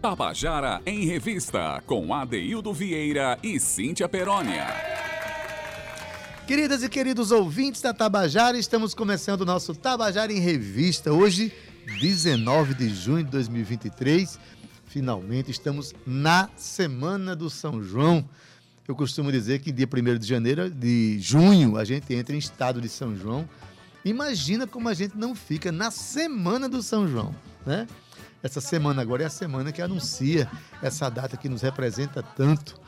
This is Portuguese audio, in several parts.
Tabajara em Revista, com Adeildo Vieira e Cíntia Perónia. Queridas e queridos ouvintes da Tabajara, estamos começando o nosso Tabajara em Revista. Hoje, 19 de junho de 2023. Finalmente estamos na Semana do São João. Eu costumo dizer que dia 1 de janeiro, de junho, a gente entra em estado de São João. Imagina como a gente não fica na Semana do São João, né? Essa semana agora é a semana que anuncia essa data que nos representa tanto.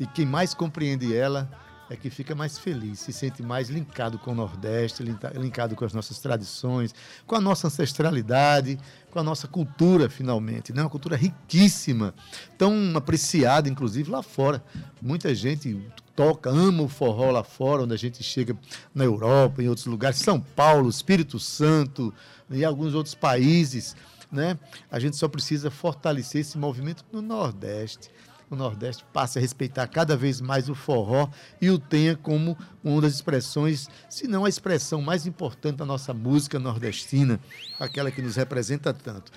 E quem mais compreende ela é que fica mais feliz, se sente mais linkado com o Nordeste, linkado com as nossas tradições, com a nossa ancestralidade, com a nossa cultura, finalmente. Né? Uma cultura riquíssima, tão apreciada, inclusive, lá fora. Muita gente toca, ama o forró lá fora, onde a gente chega na Europa, em outros lugares, São Paulo, Espírito Santo e alguns outros países né? A gente só precisa fortalecer esse movimento no Nordeste. O Nordeste passe a respeitar cada vez mais o forró e o tenha como uma das expressões, se não a expressão mais importante da nossa música nordestina, aquela que nos representa tanto.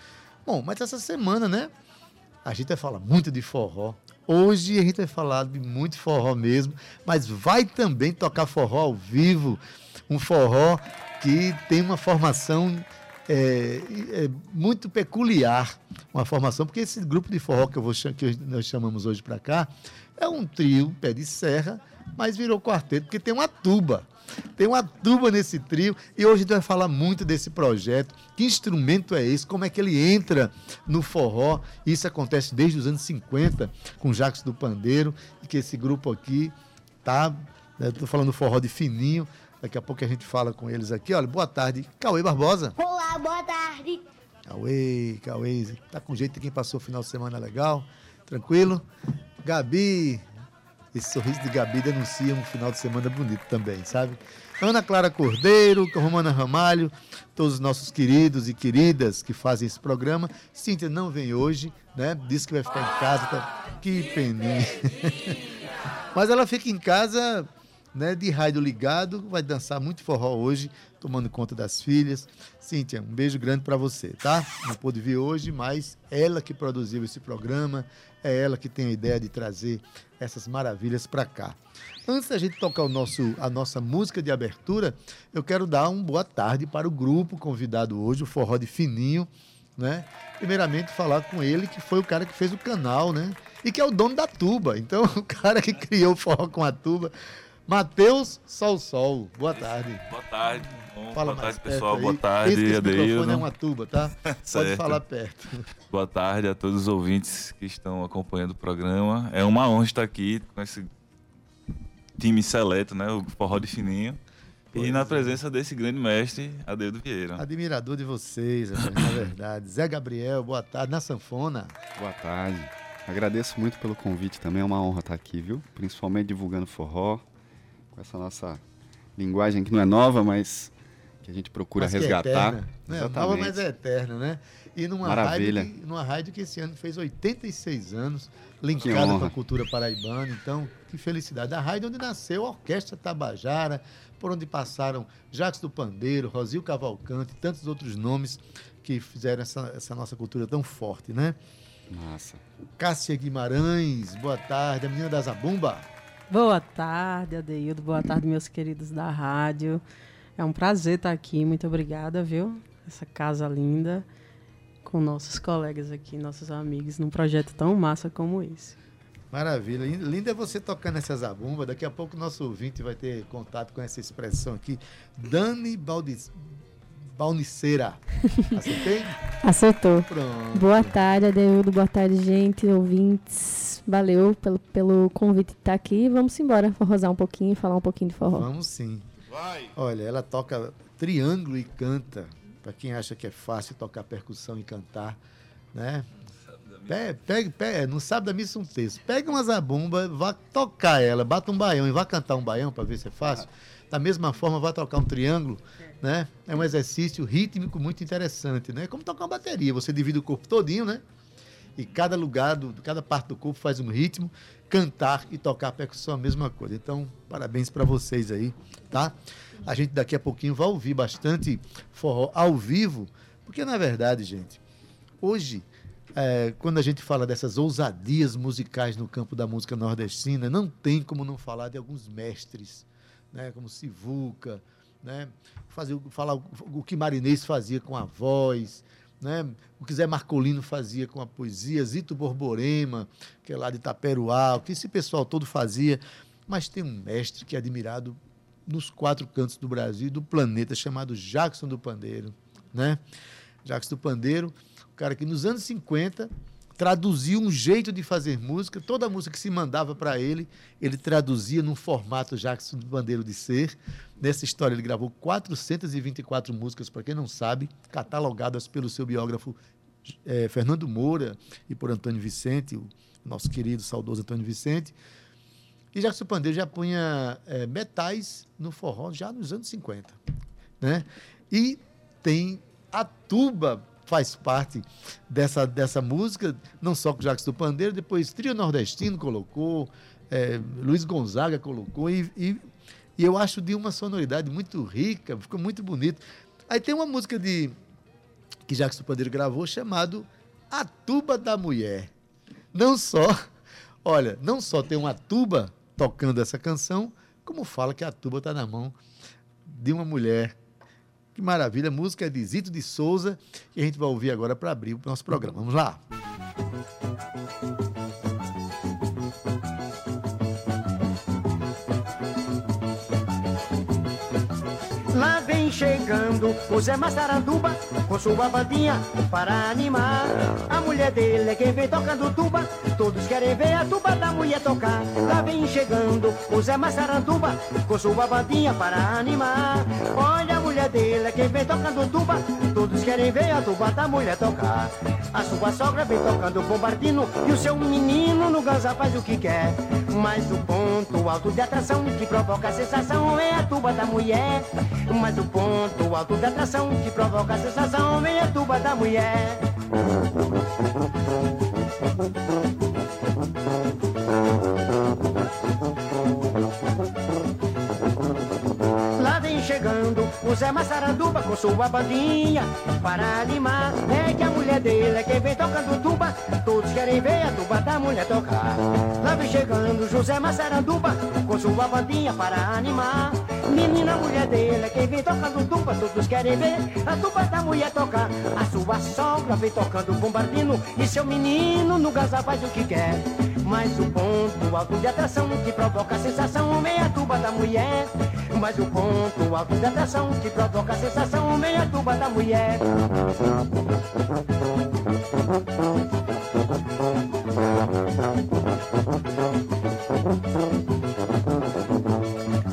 Bom, mas essa semana, né? A gente vai falar muito de forró. Hoje a gente vai falar de muito forró mesmo, mas vai também tocar forró ao vivo. Um forró que tem uma formação é, é, muito peculiar uma formação, porque esse grupo de forró que, eu vou, que nós chamamos hoje para cá é um trio, pé de serra, mas virou quarteto, porque tem uma tuba. Tem uma tuba nesse trio e hoje a gente vai falar muito desse projeto. Que instrumento é esse? Como é que ele entra no forró? Isso acontece desde os anos 50 com Jacques do Pandeiro e que esse grupo aqui tá. Estou né, falando forró de fininho, Daqui a pouco a gente fala com eles aqui. Olha, boa tarde. Cauê Barbosa. Olá, boa tarde. Cauê, Cauê. Tá com jeito de quem passou o final de semana legal? Tranquilo? Gabi. Esse sorriso de Gabi denuncia um final de semana bonito também, sabe? Ana Clara Cordeiro, Romana Ramalho, todos os nossos queridos e queridas que fazem esse programa. Cíntia não vem hoje, né? Disse que vai ficar em casa. Tá... Que peninha. Mas ela fica em casa né, de rádio ligado, vai dançar muito forró hoje, tomando conta das filhas. Cíntia, um beijo grande para você, tá? Não pôde vir hoje, mas ela que produziu esse programa, é ela que tem a ideia de trazer essas maravilhas para cá. Antes da gente tocar o nosso, a nossa música de abertura, eu quero dar uma boa tarde para o grupo convidado hoje, o Forró de Fininho, né? Primeiramente falar com ele, que foi o cara que fez o canal, né? E que é o dono da tuba. Então, o cara que criou o forró com a tuba Matheus Sol Sol, boa tarde. Boa tarde. Bom, Fala boa tarde, pessoal. Aí. Boa tarde, esse, esse Adeildo. é uma tuba, tá? Pode falar perto. Boa tarde a todos os ouvintes que estão acompanhando o programa. É uma honra estar aqui com esse time seleto, né? O Forró de Fininho. Pois e na é. presença desse grande mestre, Adeildo Vieira. Admirador de vocês, na verdade. Zé Gabriel, boa tarde. Na sanfona. Boa tarde. Agradeço muito pelo convite também, é uma honra estar aqui, viu? Principalmente divulgando forró, com essa nossa linguagem que não é nova, mas que a gente procura mas resgatar. É, é nova, mas é eterna, né? E numa Maravilha. rádio, que, numa rádio que esse ano fez 86 anos, linkada com a cultura paraibana. Então, que felicidade. A rádio onde nasceu a Orquestra Tabajara, por onde passaram Jacques do Pandeiro, Rosil Cavalcante, tantos outros nomes que fizeram essa, essa nossa cultura tão forte, né? Massa. Cássia Guimarães, boa tarde. A menina da Zabumba. Boa tarde, Adeildo. Boa tarde, meus queridos da rádio. É um prazer estar aqui. Muito obrigada, viu? Essa casa linda, com nossos colegas aqui, nossos amigos, num projeto tão massa como esse. Maravilha. Linda é você tocando essa zabumba. Daqui a pouco o nosso ouvinte vai ter contato com essa expressão aqui. Dani Baldiz, Balniceira. Acertei? Acertou. Pronto. Boa tarde, Adeildo. Boa tarde, gente, ouvintes. Valeu pelo, pelo convite de estar aqui. Vamos embora forrosar um pouquinho e falar um pouquinho de forró. Vamos sim. Vai. Olha, ela toca triângulo e canta. Para quem acha que é fácil tocar percussão e cantar, né? Pega, pega, não sabe da missa um texto. Pega uma zabumba, vá tocar ela, bata um baião e vá cantar um baião para ver se é fácil. Da mesma forma, vá tocar um triângulo né? É um exercício rítmico muito interessante, né? Como tocar uma bateria, você divide o corpo todinho, né? E cada lugar, do, cada parte do corpo faz um ritmo. Cantar e tocar percussão é a mesma coisa. Então, parabéns para vocês aí, tá? A gente daqui a pouquinho vai ouvir bastante forró ao vivo, porque na verdade, gente, hoje é, quando a gente fala dessas ousadias musicais no campo da música nordestina, não tem como não falar de alguns mestres, né, como Sivuca, né, fazer, falar o que Marinês fazia com a voz, né, o que Zé Marcolino fazia com a poesia, Zito Borborema, que é lá de Itaperuá, o que esse pessoal todo fazia. Mas tem um mestre que é admirado nos quatro cantos do Brasil e do planeta, chamado Jackson do Pandeiro. Né? Jackson do Pandeiro, o cara que nos anos 50 traduziu um jeito de fazer música, toda a música que se mandava para ele, ele traduzia num formato Jackson do Pandeiro de ser. Nessa história, ele gravou 424 músicas, para quem não sabe, catalogadas pelo seu biógrafo é, Fernando Moura e por Antônio Vicente, o nosso querido, saudoso Antônio Vicente. E Jackson Pandeiro já punha é, metais no forró já nos anos 50. Né? E tem a tuba faz parte dessa, dessa música, não só com Jackson do Pandeiro, depois Trio Nordestino colocou, é, Luiz Gonzaga colocou, e, e, e, eu acho de uma sonoridade muito rica, ficou muito bonito. Aí tem uma música de que Jackson do Pandeiro gravou chamado A Tuba da Mulher. Não só, olha, não só tem uma tuba tocando essa canção, como fala que a tuba está na mão de uma mulher. Que maravilha, música de Zito de Souza e a gente vai ouvir agora para abrir o nosso programa. Vamos lá. Lá vem chegando o Zé Massaranduba com sua bandinha para animar. A mulher dele é quem vem tocando tuba, todos querem ver a tuba da mulher tocar. Lá vem chegando o Zé Massaranduba com sua bandinha para animar. Olha a mulher dele é quem vem tocando tuba, todos querem ver a tuba da mulher tocar. A sua sogra vem tocando bombardino e o seu menino no ganza faz o que quer. Mas o ponto alto de atração que provoca a sensação é a tuba da mulher. Mas o ponto alto de atração que provoca a sensação é a tuba da mulher. Zé Massaranduba com sua bandinha para animar. É que a mulher dele é quem vem tocando tuba, todos querem ver a tuba da mulher tocar. Lá vem chegando José Massaranduba com sua bandinha para animar. Menina, mulher dele é quem vem tocando tuba, todos querem ver a tuba da mulher tocar. A sua sogra vem tocando bombardino e seu menino no gaza faz o que quer. Mas o ponto alto de atração que provoca a sensação é a tuba da mulher. Mas o ponto alto de atração que provoca a sensação é a tuba da mulher.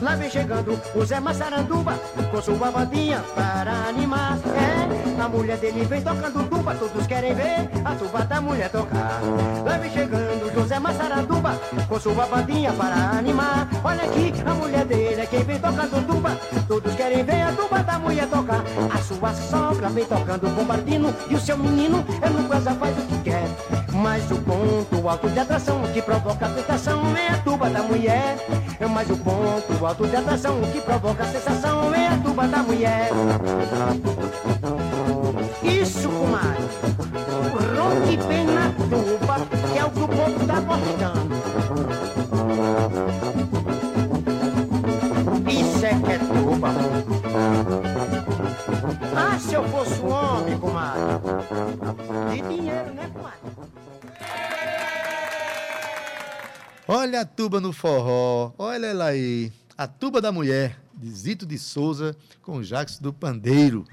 Lá vem chegando o Zé Massaranduba com sua bandinha para animar. É, a mulher dele vem tocando tuba, todos querem ver a tuba da mulher tocar. Lá vem chegando José Massaranduba com sua bandinha para animar. Olha aqui, a mulher dele é quem vem tocando tuba, todos querem ver a tuba da mulher tocar. A sua sogra vem tocando bombardino e o seu menino é no casa faz o que quer. Mas o ponto alto de atração que provoca a tentação é a tuba da mulher. Mas o ponto alto de atração que provoca a sensação é a tuba da mulher. Eu fosse um homem, comadre. De dinheiro, né, comadre? Olha a tuba no forró, olha ela aí. A tuba da mulher, de Zito de Souza com Jacques do Pandeiro.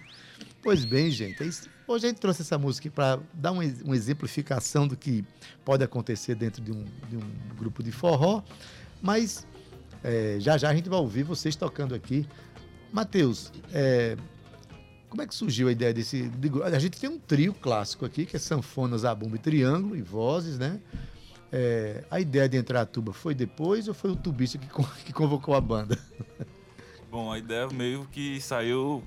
Pois bem, gente, é isso. hoje a gente trouxe essa música para dar uma, uma, exemplificação do que pode acontecer dentro de um, de um grupo de forró, mas é, já já a gente vai ouvir vocês tocando aqui. Matheus, é, como é que surgiu a ideia desse. De, a gente tem um trio clássico aqui, que é sanfona, zabumba e triângulo, e vozes, né? É, a ideia de entrar a tuba foi depois ou foi o tubista que, que convocou a banda? Bom, a ideia meio que saiu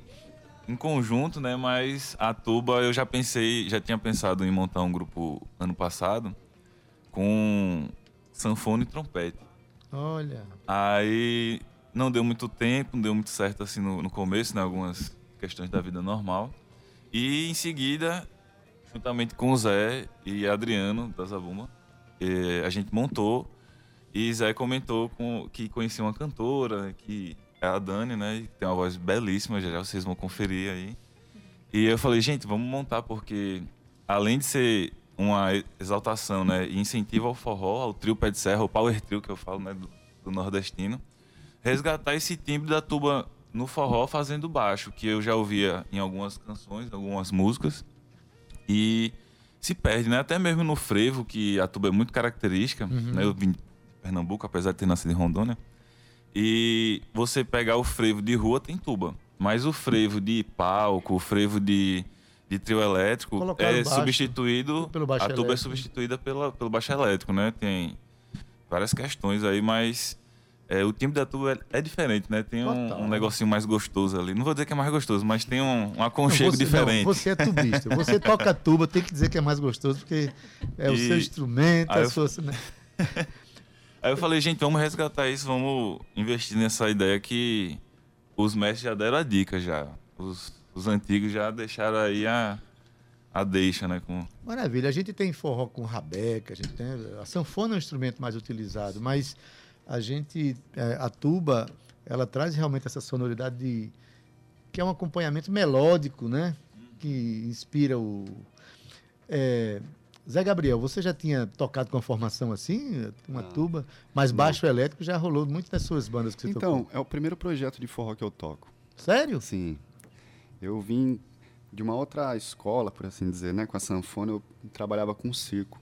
em conjunto, né? Mas a tuba eu já pensei, já tinha pensado em montar um grupo ano passado com sanfona e trompete. Olha. Aí não deu muito tempo, não deu muito certo assim no, no começo, né? Algumas questões da vida normal. E em seguida juntamente com o Zé e Adriano da Zabumba. E a gente montou e Zé comentou com, que conhecia uma cantora, que é a Dani, né? Que tem uma voz belíssima, já, já vocês vão conferir aí. E eu falei, gente, vamos montar porque além de ser uma exaltação, né, e incentivo ao forró, ao trio pé de serra, o power trio que eu falo, né, do, do nordestino, resgatar esse timbre da tuba no forró fazendo baixo, que eu já ouvia em algumas canções, algumas músicas, e se perde, né? Até mesmo no frevo, que a tuba é muito característica, uhum. né? Eu vim de Pernambuco, apesar de ter nascido em Rondônia, e você pegar o frevo de rua, tem tuba. Mas o frevo de palco, o frevo de, de trio elétrico Colocaram é baixo, substituído. A tuba é elétrico. é substituída pela, pelo baixo elétrico, né? Tem várias questões aí, mas é, o timbre da tuba é, é diferente, né? Tem um, um, negocinho mais gostoso ali. Não vou dizer que é mais gostoso, mas tem um, um aconchego não, você, diferente. Não, você é tubista. Você toca tuba, tem que dizer que é mais gostoso, porque é e... o seu instrumento, a sua. Né? Aí eu falei, gente, vamos resgatar isso, vamos investir nessa ideia que os mestres já deram a dica já. Os, os antigos já deixaram aí a, a deixa, né? Com... Maravilha. A gente tem forró com rabeca, a gente tem. A sanfona é um instrumento mais utilizado, mas a gente. É, a tuba, ela traz realmente essa sonoridade de. que é um acompanhamento melódico, né? Que inspira o. É, Zé Gabriel, você já tinha tocado com uma formação assim, uma tuba, mas baixo Não. elétrico já rolou muito das suas bandas que você então, tocou. é o primeiro projeto de forró que eu toco. Sério? Sim. Eu vim de uma outra escola, por assim dizer, né? Com a sanfona, eu trabalhava com circo.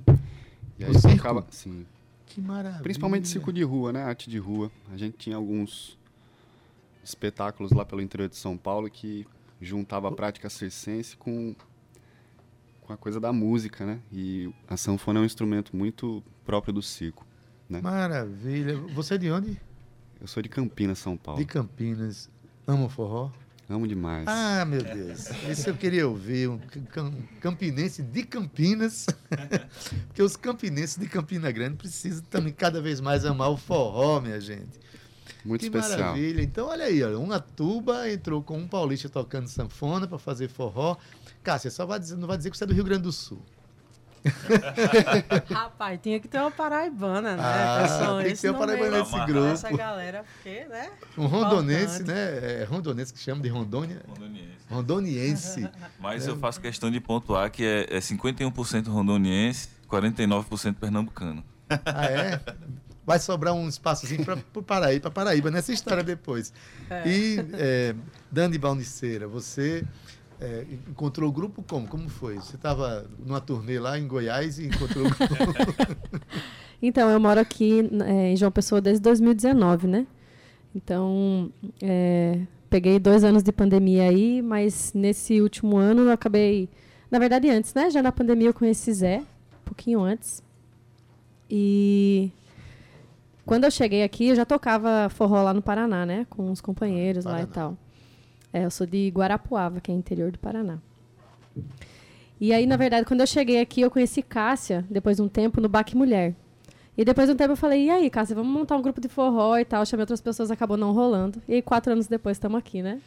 E aí o circo? Tocava, sim. Que maravilha. Principalmente circo de rua, né? Arte de rua. A gente tinha alguns espetáculos lá pelo interior de São Paulo que juntava a prática circense com com a coisa da música, né? E a sanfona é um instrumento muito próprio do circo, né? Maravilha. Você é de onde? Eu sou de Campinas, São Paulo. De Campinas. Amo forró? Amo demais. Ah, meu Deus. Isso eu queria ouvir. Um campinense de Campinas. Porque os campinenses de Campina Grande precisam também cada vez mais amar o forró, minha gente. Muito que especial. maravilha. Então, olha aí, olha, uma tuba entrou com um paulista tocando sanfona para fazer forró. Cássia, só vai dizer, não vai dizer que você é do Rio Grande do Sul. Rapaz, tinha que ter uma paraibana, né? Ah, tem que ter uma paraibana nesse grupo. Essa galera, porque, né? Um rondonense, né? É rondonense que chama de Rondônia. Rondoniense. Rondoniense. Mas é. eu faço questão de pontuar que é, é 51% rondoniense, 49% pernambucano. Ah, é? Vai sobrar um espaçozinho para Paraíba, para Paraíba, nessa história depois. É. E, é, Dani Balniceira, você é, encontrou o grupo como? Como foi? Você estava numa turnê lá em Goiás e encontrou o grupo? então, eu moro aqui é, em João Pessoa desde 2019, né? Então, é, peguei dois anos de pandemia aí, mas nesse último ano eu acabei. Na verdade, antes, né? Já na pandemia eu conheci Zé, um pouquinho antes. E quando eu cheguei aqui, eu já tocava forró lá no Paraná, né? Com os companheiros Paraná. lá e tal. É, eu sou de Guarapuava, que é interior do Paraná. E aí, na verdade, quando eu cheguei aqui, eu conheci Cássia, depois de um tempo, no Baque Mulher. E depois de um tempo eu falei, e aí, Cássia, vamos montar um grupo de forró e tal. Chamei outras pessoas, acabou não rolando. E aí, quatro anos depois, estamos aqui, né?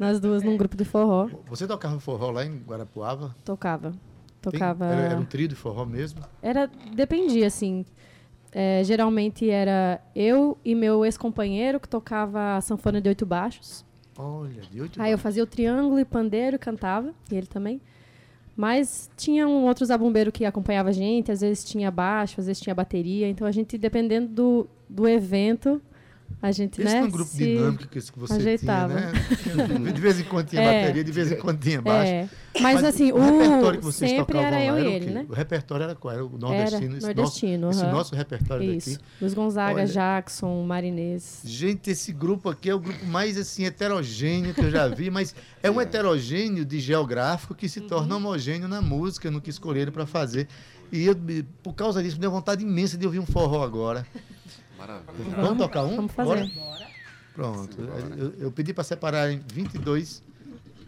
Nós duas num grupo de forró. Você tocava forró lá em Guarapuava? Tocava. Tocava... Era, era, um trio de forró mesmo? Era, dependia, assim. É, geralmente era eu e meu ex-companheiro, que tocava sanfona de oito baixos. Olha, de oito Aí eu fazia o triângulo e pandeiro, cantava, e ele também. Mas tinha um outro zabumbeiro que acompanhava a gente, às vezes tinha baixo, às vezes tinha bateria. Então a gente, dependendo do, do evento, a gente, Esse né? é um grupo dinâmico que você ajeitava. tinha, né? De vez em quando tinha é, bateria, de vez em quando tinha baixo. É. Mas, Mas, assim, o, repertório que vocês sempre era eu e ele, né? O repertório era qual? Era o nordestino? Era nordestino, esse, nosso, nosso repertório Isso. daqui. Luiz Gonzaga, Olha, Jackson, Marinês. Gente, esse grupo aqui é o grupo mais, assim, heterogêneo que eu já vi, mas é um heterogêneo de geográfico que se torna uhum. homogêneo na música, no que escolheram para fazer. E eu, por causa disso, me deu vontade imensa de ouvir um forró agora. Maravilha. Vamos, tocar um? Vamos fazer. Bora? Pronto. Eu, eu, pedi para separar em 22,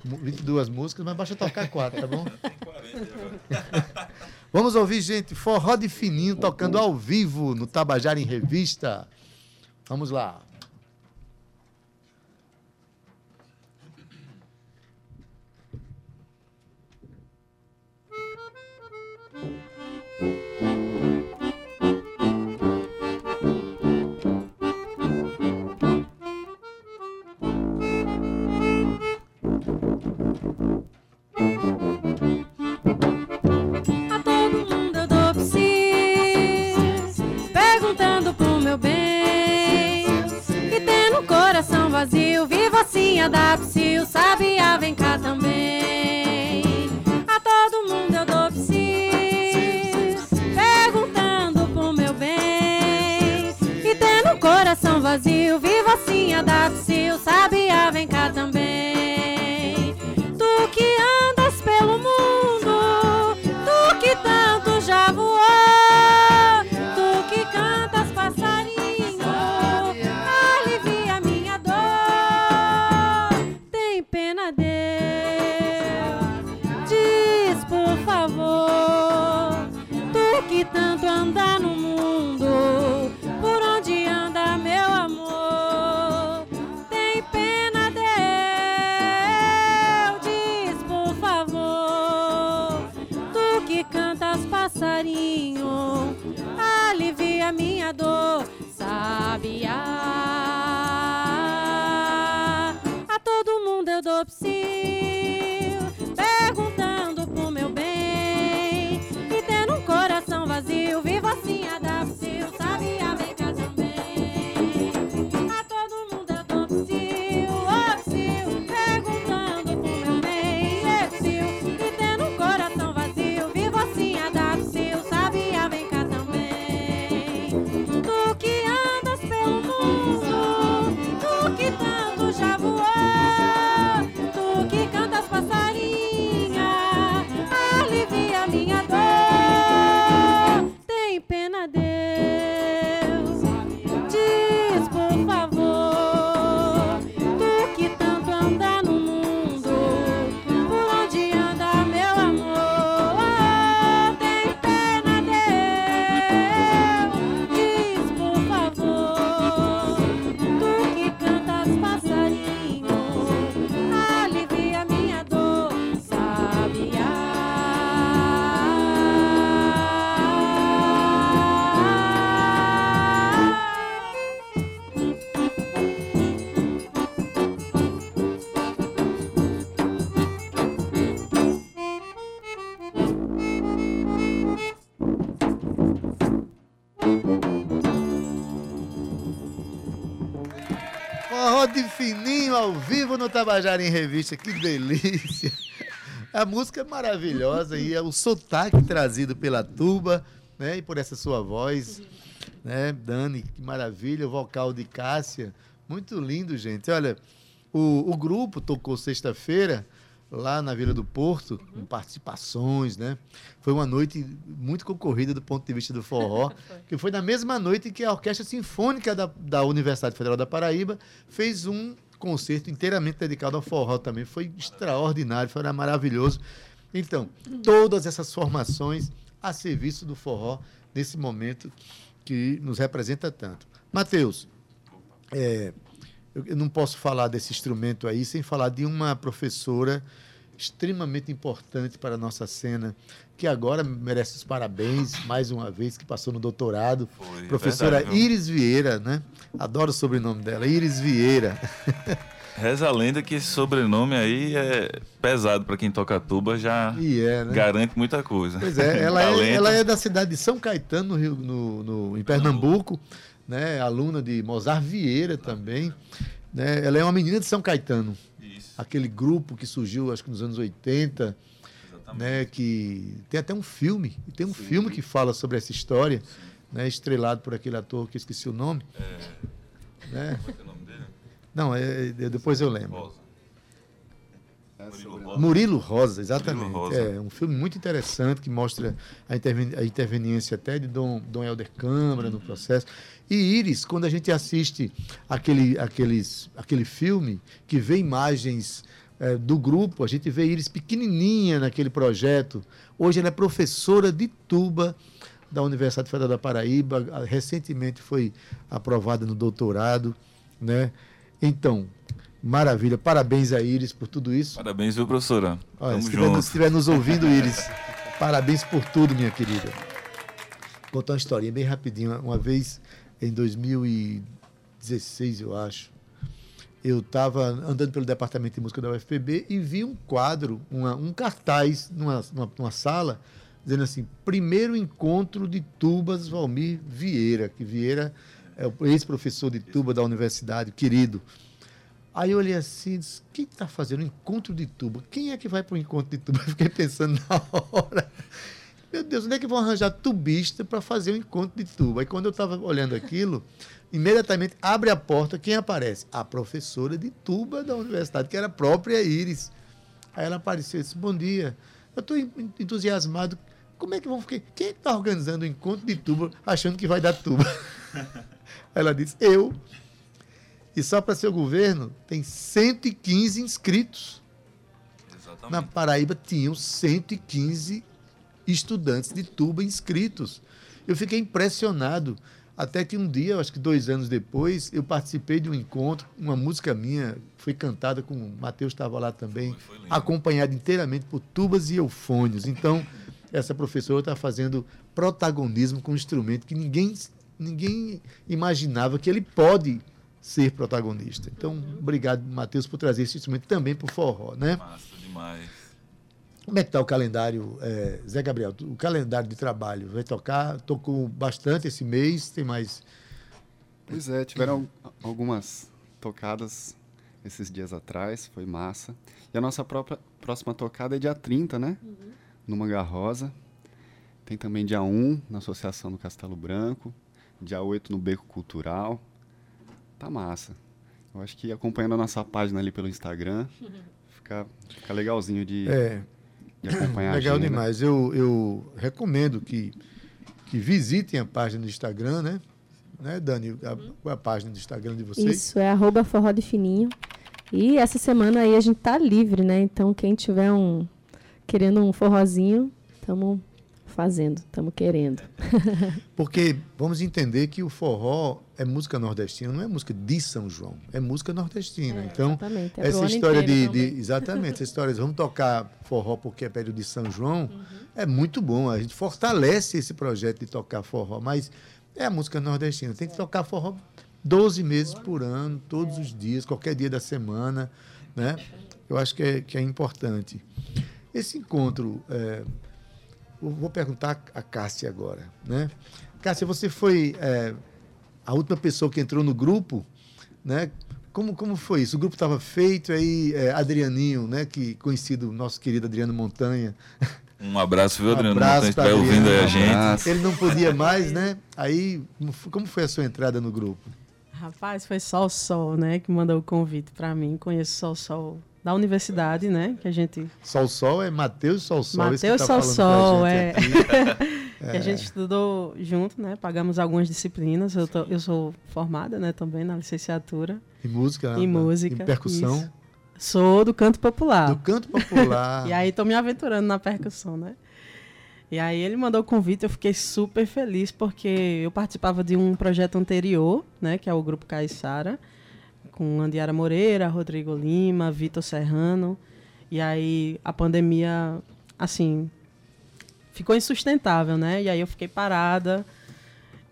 22 músicas, mas basta tocar quatro, tá bom? Vamos ouvir, gente, forró de fininho tocando ao vivo no Tabajara em Revista. Vamos lá. That's I've. No Tabajara em Revista, que delícia! A música é maravilhosa e é o sotaque trazido pela tuba, né? E por essa sua voz, né? Dani, que maravilha, o vocal de Cássia, muito lindo, gente. Olha, o, o grupo tocou sexta-feira lá na Vila do Porto, com participações, né? Foi uma noite muito concorrida do ponto de vista do forró, que foi na mesma noite que a Orquestra Sinfônica da, da Universidade Federal da Paraíba fez um concerto inteiramente dedicado ao forró também. Foi extraordinário, foi maravilhoso. Então, todas essas formações a serviço do forró nesse momento que nos representa tanto. Matheus, é, eu não posso falar desse instrumento aí sem falar de uma professora extremamente importante para a nossa cena, que agora merece os parabéns mais uma vez, que passou no doutorado. Foi, é professora verdade? Iris Vieira, né? Adoro o sobrenome dela, Iris Vieira. Reza a lenda que esse sobrenome aí é pesado para quem toca tuba, já é, né? garante muita coisa. Pois é, ela é, ela é da cidade de São Caetano, no Rio, no, no- em Pernambuco, né? Aluna de Mozart Vieira também. Né? Ela é uma menina de São Caetano, aquele grupo que surgiu, acho que nos anos 80, exatamente. né? Que tem até um filme, tem um filme que fala sobre essa história, né? Estrelado por aquele ator que eu esqueci o nome. Né? Qual é o nome dele? Não, é, é- depois eu lembro. Rosa. É Murilo Rosa. Murilo Rosa, exatamente. Murilo Rosa. É um filme muito interessante que mostra a, interven- a interveniência até de Dom, Dom Helder Câmara no processo. E Iris, quando a gente assiste aquele, aqueles, aquele filme que vê imagens eh, do grupo, a gente vê Iris pequenininha naquele projeto. Hoje ela é professora de tuba da Universidade Federal da Paraíba, recentemente foi aprovada no doutorado, né? Então, maravilha. Parabéns a Iris por tudo isso. Parabéns, viu, professora? Olha, Tamo se estiver, nos, junto. estiver nos ouvindo, Iris, parabéns por tudo, minha querida. Vou contar uma historinha bem rapidinho. Uma vez, em 2016, eu acho, eu estava andando pelo departamento de música da UFPB e vi um quadro, uma- um cartaz numa, numa, numa sala, dizendo assim: primeiro encontro de tubas Valmir Vieira, que Vieira é o ex-professor de tuba da universidade, querido. Aí eu olhei assim e disse, quem está fazendo encontro de tuba? Quem é que vai para o encontro de tuba? Eu fiquei pensando na hora. Meu Deus, onde é que vão arranjar tubista para fazer um encontro de tuba? Aí quando eu estava olhando aquilo, imediatamente abre a porta, quem aparece? A professora de tuba da universidade, que era a própria Iris. Aí ela apareceu e disse, bom dia, eu estou entusiasmado. Como é que vão ficar? Quem é está organizando o encontro de tuba achando que vai dar tuba? ela disse, eu. E só para seu governo, tem 115 inscritos. Exatamente. Na Paraíba tinham 115 estudantes de tuba inscritos. Eu fiquei impressionado. Até que um dia, acho que dois anos depois, eu participei de um encontro, uma música minha foi cantada com o Matheus estava lá também, Foi, foi acompanhada inteiramente por tubas e eufônios. Então, essa professora está fazendo protagonismo com um instrumento que ninguém, ninguém imaginava que ele pode ser protagonista. Então, obrigado, Matheus, por trazer esse instrumento também para o forró, né? Massa demais. Como é que está o calendário, eh, Zé Gabriel? O calendário de trabalho vai tocar? Tocou bastante esse mês, tem mais. Pois é, tiveram al- algumas tocadas esses dias atrás, foi massa. E a nossa própria próxima tocada é dia 30, né? No Manga Rosa. Tem também dia 1 na Associação do Castelo Branco. Dia 8 no Beco Cultural. Tá massa. Eu acho que acompanhando a nossa página ali pelo Instagram, fica, fica legalzinho de, É, de acompanhar a legal agenda. demais. Eu, eu recomendo que, que visitem a página do Instagram, né? Né, Dani? A, qual é a página do Instagram de vocês? Isso, é arroba forró de fininho. E essa semana aí a gente tá livre, né? Então quem tiver um querendo um forrozinho, estamos fazendo, estamos querendo. Porque vamos entender que o forró é música nordestina, não é música de São João, é música nordestina. então, Exatamente. é essa história de, de-. Exatamente, essa história de vamos tocar forró porque é período de São João Uhum. é muito bom. A gente fortalece esse projeto de tocar forró, mas é a música nordestina. Tem que tocar forró 12 meses por ano, todos os dias, qualquer dia da semana. Né? Eu acho que é, que é importante. Esse encontro, é, vou perguntar a Cássia agora. Né? Cássia, você foi é, a última pessoa que entrou no grupo, né? Como, como foi isso? O grupo estava feito, aí é, Adrianinho, né? Que conhecido, nosso querido Adriano Montanha. Um abraço, viu, Um Adriano? abraço Montanha, ouvindo aí a gente. Abraço. Ele não podia mais, né? Aí, como foi- como foi a sua entrada no grupo? Rapaz, foi só o Sol, né, que mandou o convite para mim. Conheço só o Sol da universidade, né, que a gente Sol Sol é Matheus Sol Sol. que Matheus tá Sol Sol, é. aqui. que a gente estudou junto, né? Pagamos algumas disciplinas. Eu, tô- eu sou formada, né, também na licenciatura Em música. em na- música. Em percussão. isso. Sou do canto popular. Do canto popular. E aí tô me aventurando na percussão, né? E aí ele mandou o convite, eu fiquei super feliz porque eu participava de um projeto anterior, né, que é o grupo Caiçara, com Andiara Moreira, Rodrigo Lima, Vitor Serrano. E aí a pandemia, assim, ficou insustentável, né? E aí eu fiquei parada.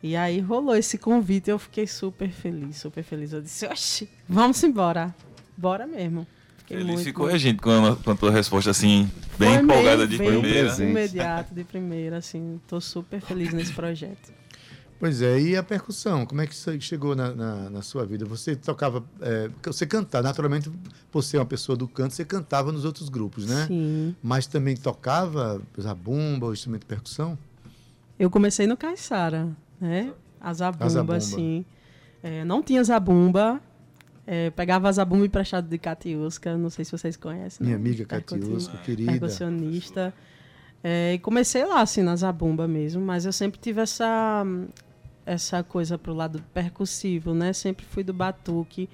E aí rolou esse convite e eu fiquei super feliz, super feliz. Eu disse, oxi, vamos embora. Bora mesmo. Fiquei Ele muito, ficou muito a gente com a, com a tua resposta assim, bem foi empolgada meio- de bem primeira. Imediato, de primeira, assim. Tô super feliz nesse projeto. Pois é, e a percussão? Como é que isso chegou na, na, na sua vida? Você tocava, é, você cantava, naturalmente, por ser uma pessoa do canto, você cantava nos outros grupos, né? Sim. Mas também tocava zabumba, o instrumento de percussão? Eu comecei no Caiçara, né? A zabumba, zabumba. assim. É, não tinha zabumba. É, pegava a zabumba emprestado de Catiusca, não sei se vocês conhecem. Minha né? amiga Catiusco, querida. Percussionista. É, e comecei lá, assim, na zabumba mesmo, mas eu sempre tive essa, essa coisa pro lado percussivo, né? Sempre fui do batuque.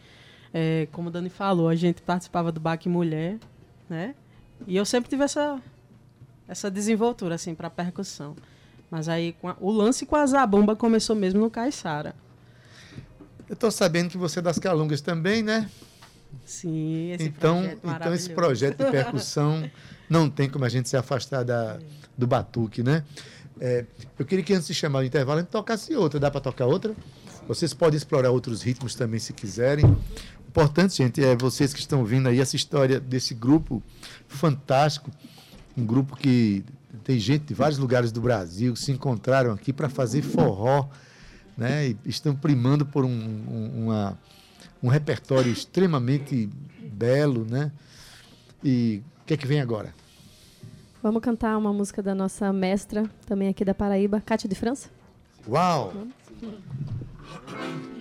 É, como o Dani falou, a gente participava do Baque Mulher, né? E eu sempre tive essa, essa desenvoltura, assim, para percussão. Mas aí com a- o lance com a zabumba começou mesmo no Caiçara. Eu estou sabendo que você é das Calungas também, né? Sim, esse então, projeto então esse projeto de percussão não tem como a gente se afastar da, do batuque, né? É, eu queria que antes de chamar o intervalo a gente tocasse outra. Dá para tocar outra? Vocês podem explorar outros ritmos também se quiserem. O importante, gente, é vocês que estão ouvindo aí essa história desse grupo fantástico, um grupo que tem gente de vários lugares do Brasil que se encontraram aqui para fazer forró, né? E estão primando por um- um- uma um repertório extremamente belo, né? E o que é que vem agora? Vamos cantar uma música da nossa mestra, também aqui da Paraíba, Cátia de França. Uau! Debruçado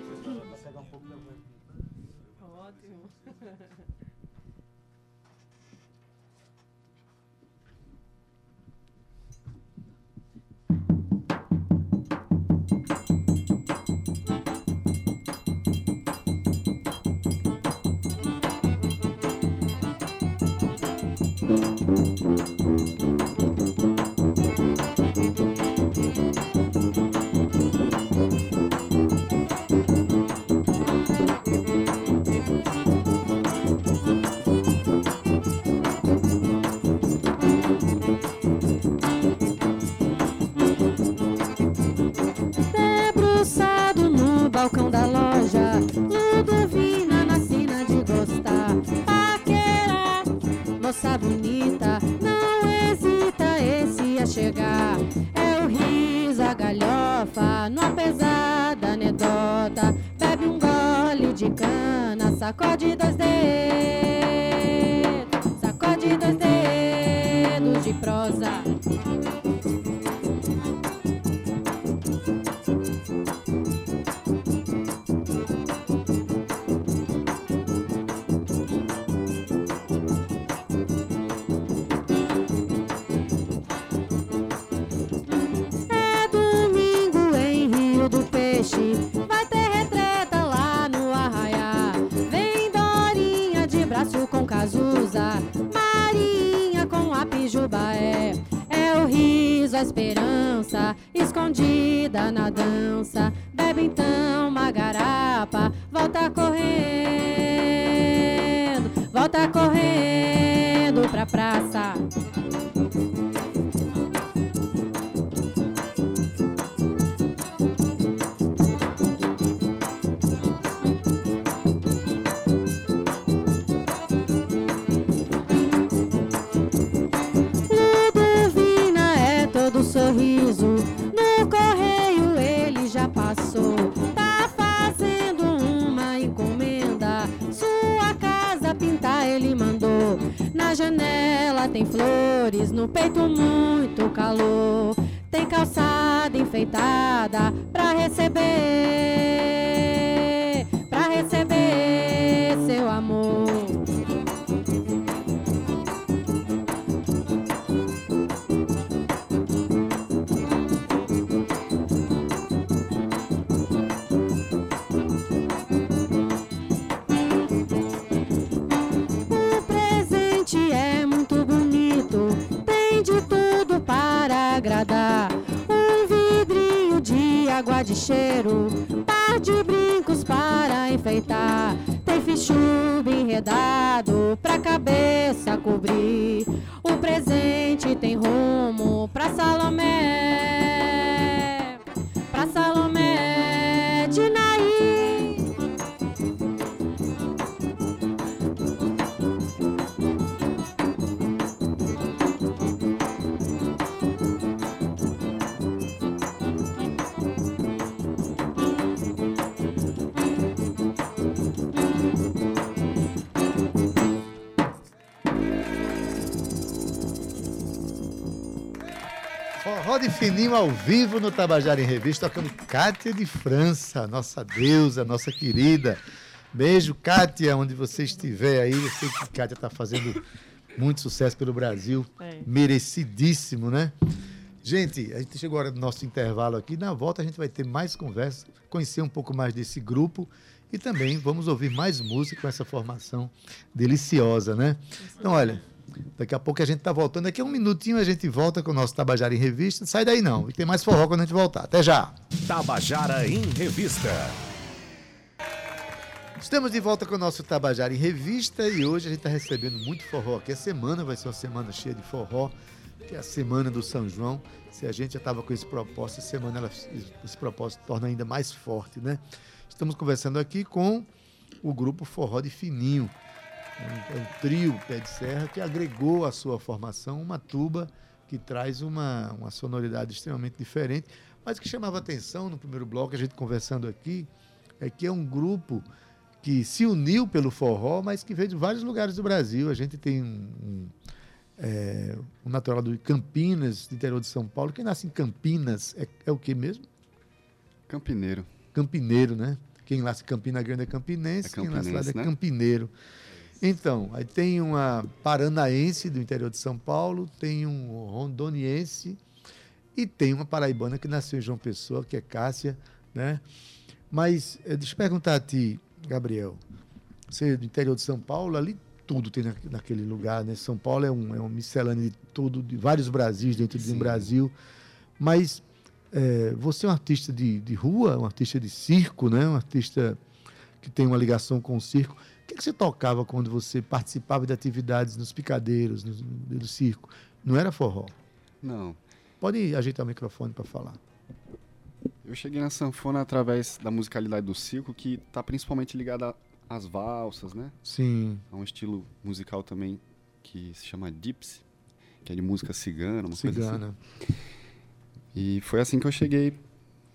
No peito muito calor. Tem calçada enfeitada pra Fininho ao vivo no Tabajara em Revista, tocando Cátia de França, nossa deusa, nossa querida. Beijo, Cátia, onde você estiver aí. Eu sei que Cátia está fazendo muito sucesso pelo Brasil. É. Merecidíssimo, né? Gente, a gente chegou agora do nosso intervalo aqui. Na volta a gente vai ter mais conversa, conhecer um pouco mais desse grupo e também vamos ouvir mais música com essa formação deliciosa, né? Então, olha, daqui a pouco a gente tá voltando. Daqui a um minutinho a gente volta com o nosso Tabajara em Revista. Sai daí não, e tem mais forró quando a gente voltar. Até já! Tabajara em Revista. Estamos de volta com o nosso Tabajara em Revista e hoje a gente está recebendo muito forró aqui. A semana vai ser uma semana cheia de forró, que é a semana do São João. Se a gente já estava com esse propósito, essa semana ela- esse propósito torna ainda mais forte, né? Estamos conversando aqui com o grupo Forró de Fininho. É um, é um trio pé de serra que agregou à sua formação uma tuba que traz uma, uma sonoridade extremamente diferente, mas que chamava atenção no primeiro bloco, a gente conversando aqui, é que é um grupo que se uniu pelo forró, mas que veio de vários lugares do Brasil. A gente tem um, um, é, um natural de Campinas, do interior de São Paulo. Quem nasce em Campinas é, é o que mesmo? Campineiro. Campineiro, né? Quem nasce em Campina Grande é campinense, É quem nasce lá é campinense, né? campineiro. Então, aí tem uma paranaense do interior de São Paulo, tem um rondoniense e tem uma paraibana que nasceu em João Pessoa, que é Cássia, né? Mas eh, deixa eu perguntar a ti, Gabriel. Você é do interior de São Paulo, ali tudo tem na- naquele lugar, né? São Paulo é um, é um miscelâneo de tudo, de vários Brasis dentro de um Sim. Brasil. Mas eh, você é um artista de, de rua, um artista de circo, né? Um artista que tem uma ligação com o circo. O que, que você tocava quando você participava de atividades nos picadeiros, no, no, circo? Não era forró? Não. Pode ajeitar o microfone para falar. Eu cheguei na sanfona através da musicalidade do circo, que está principalmente ligada às valsas, né? Sim. É um estilo musical também que se chama gypsy, que é de música cigana, uma coisa assim. Cigana. E foi assim que eu cheguei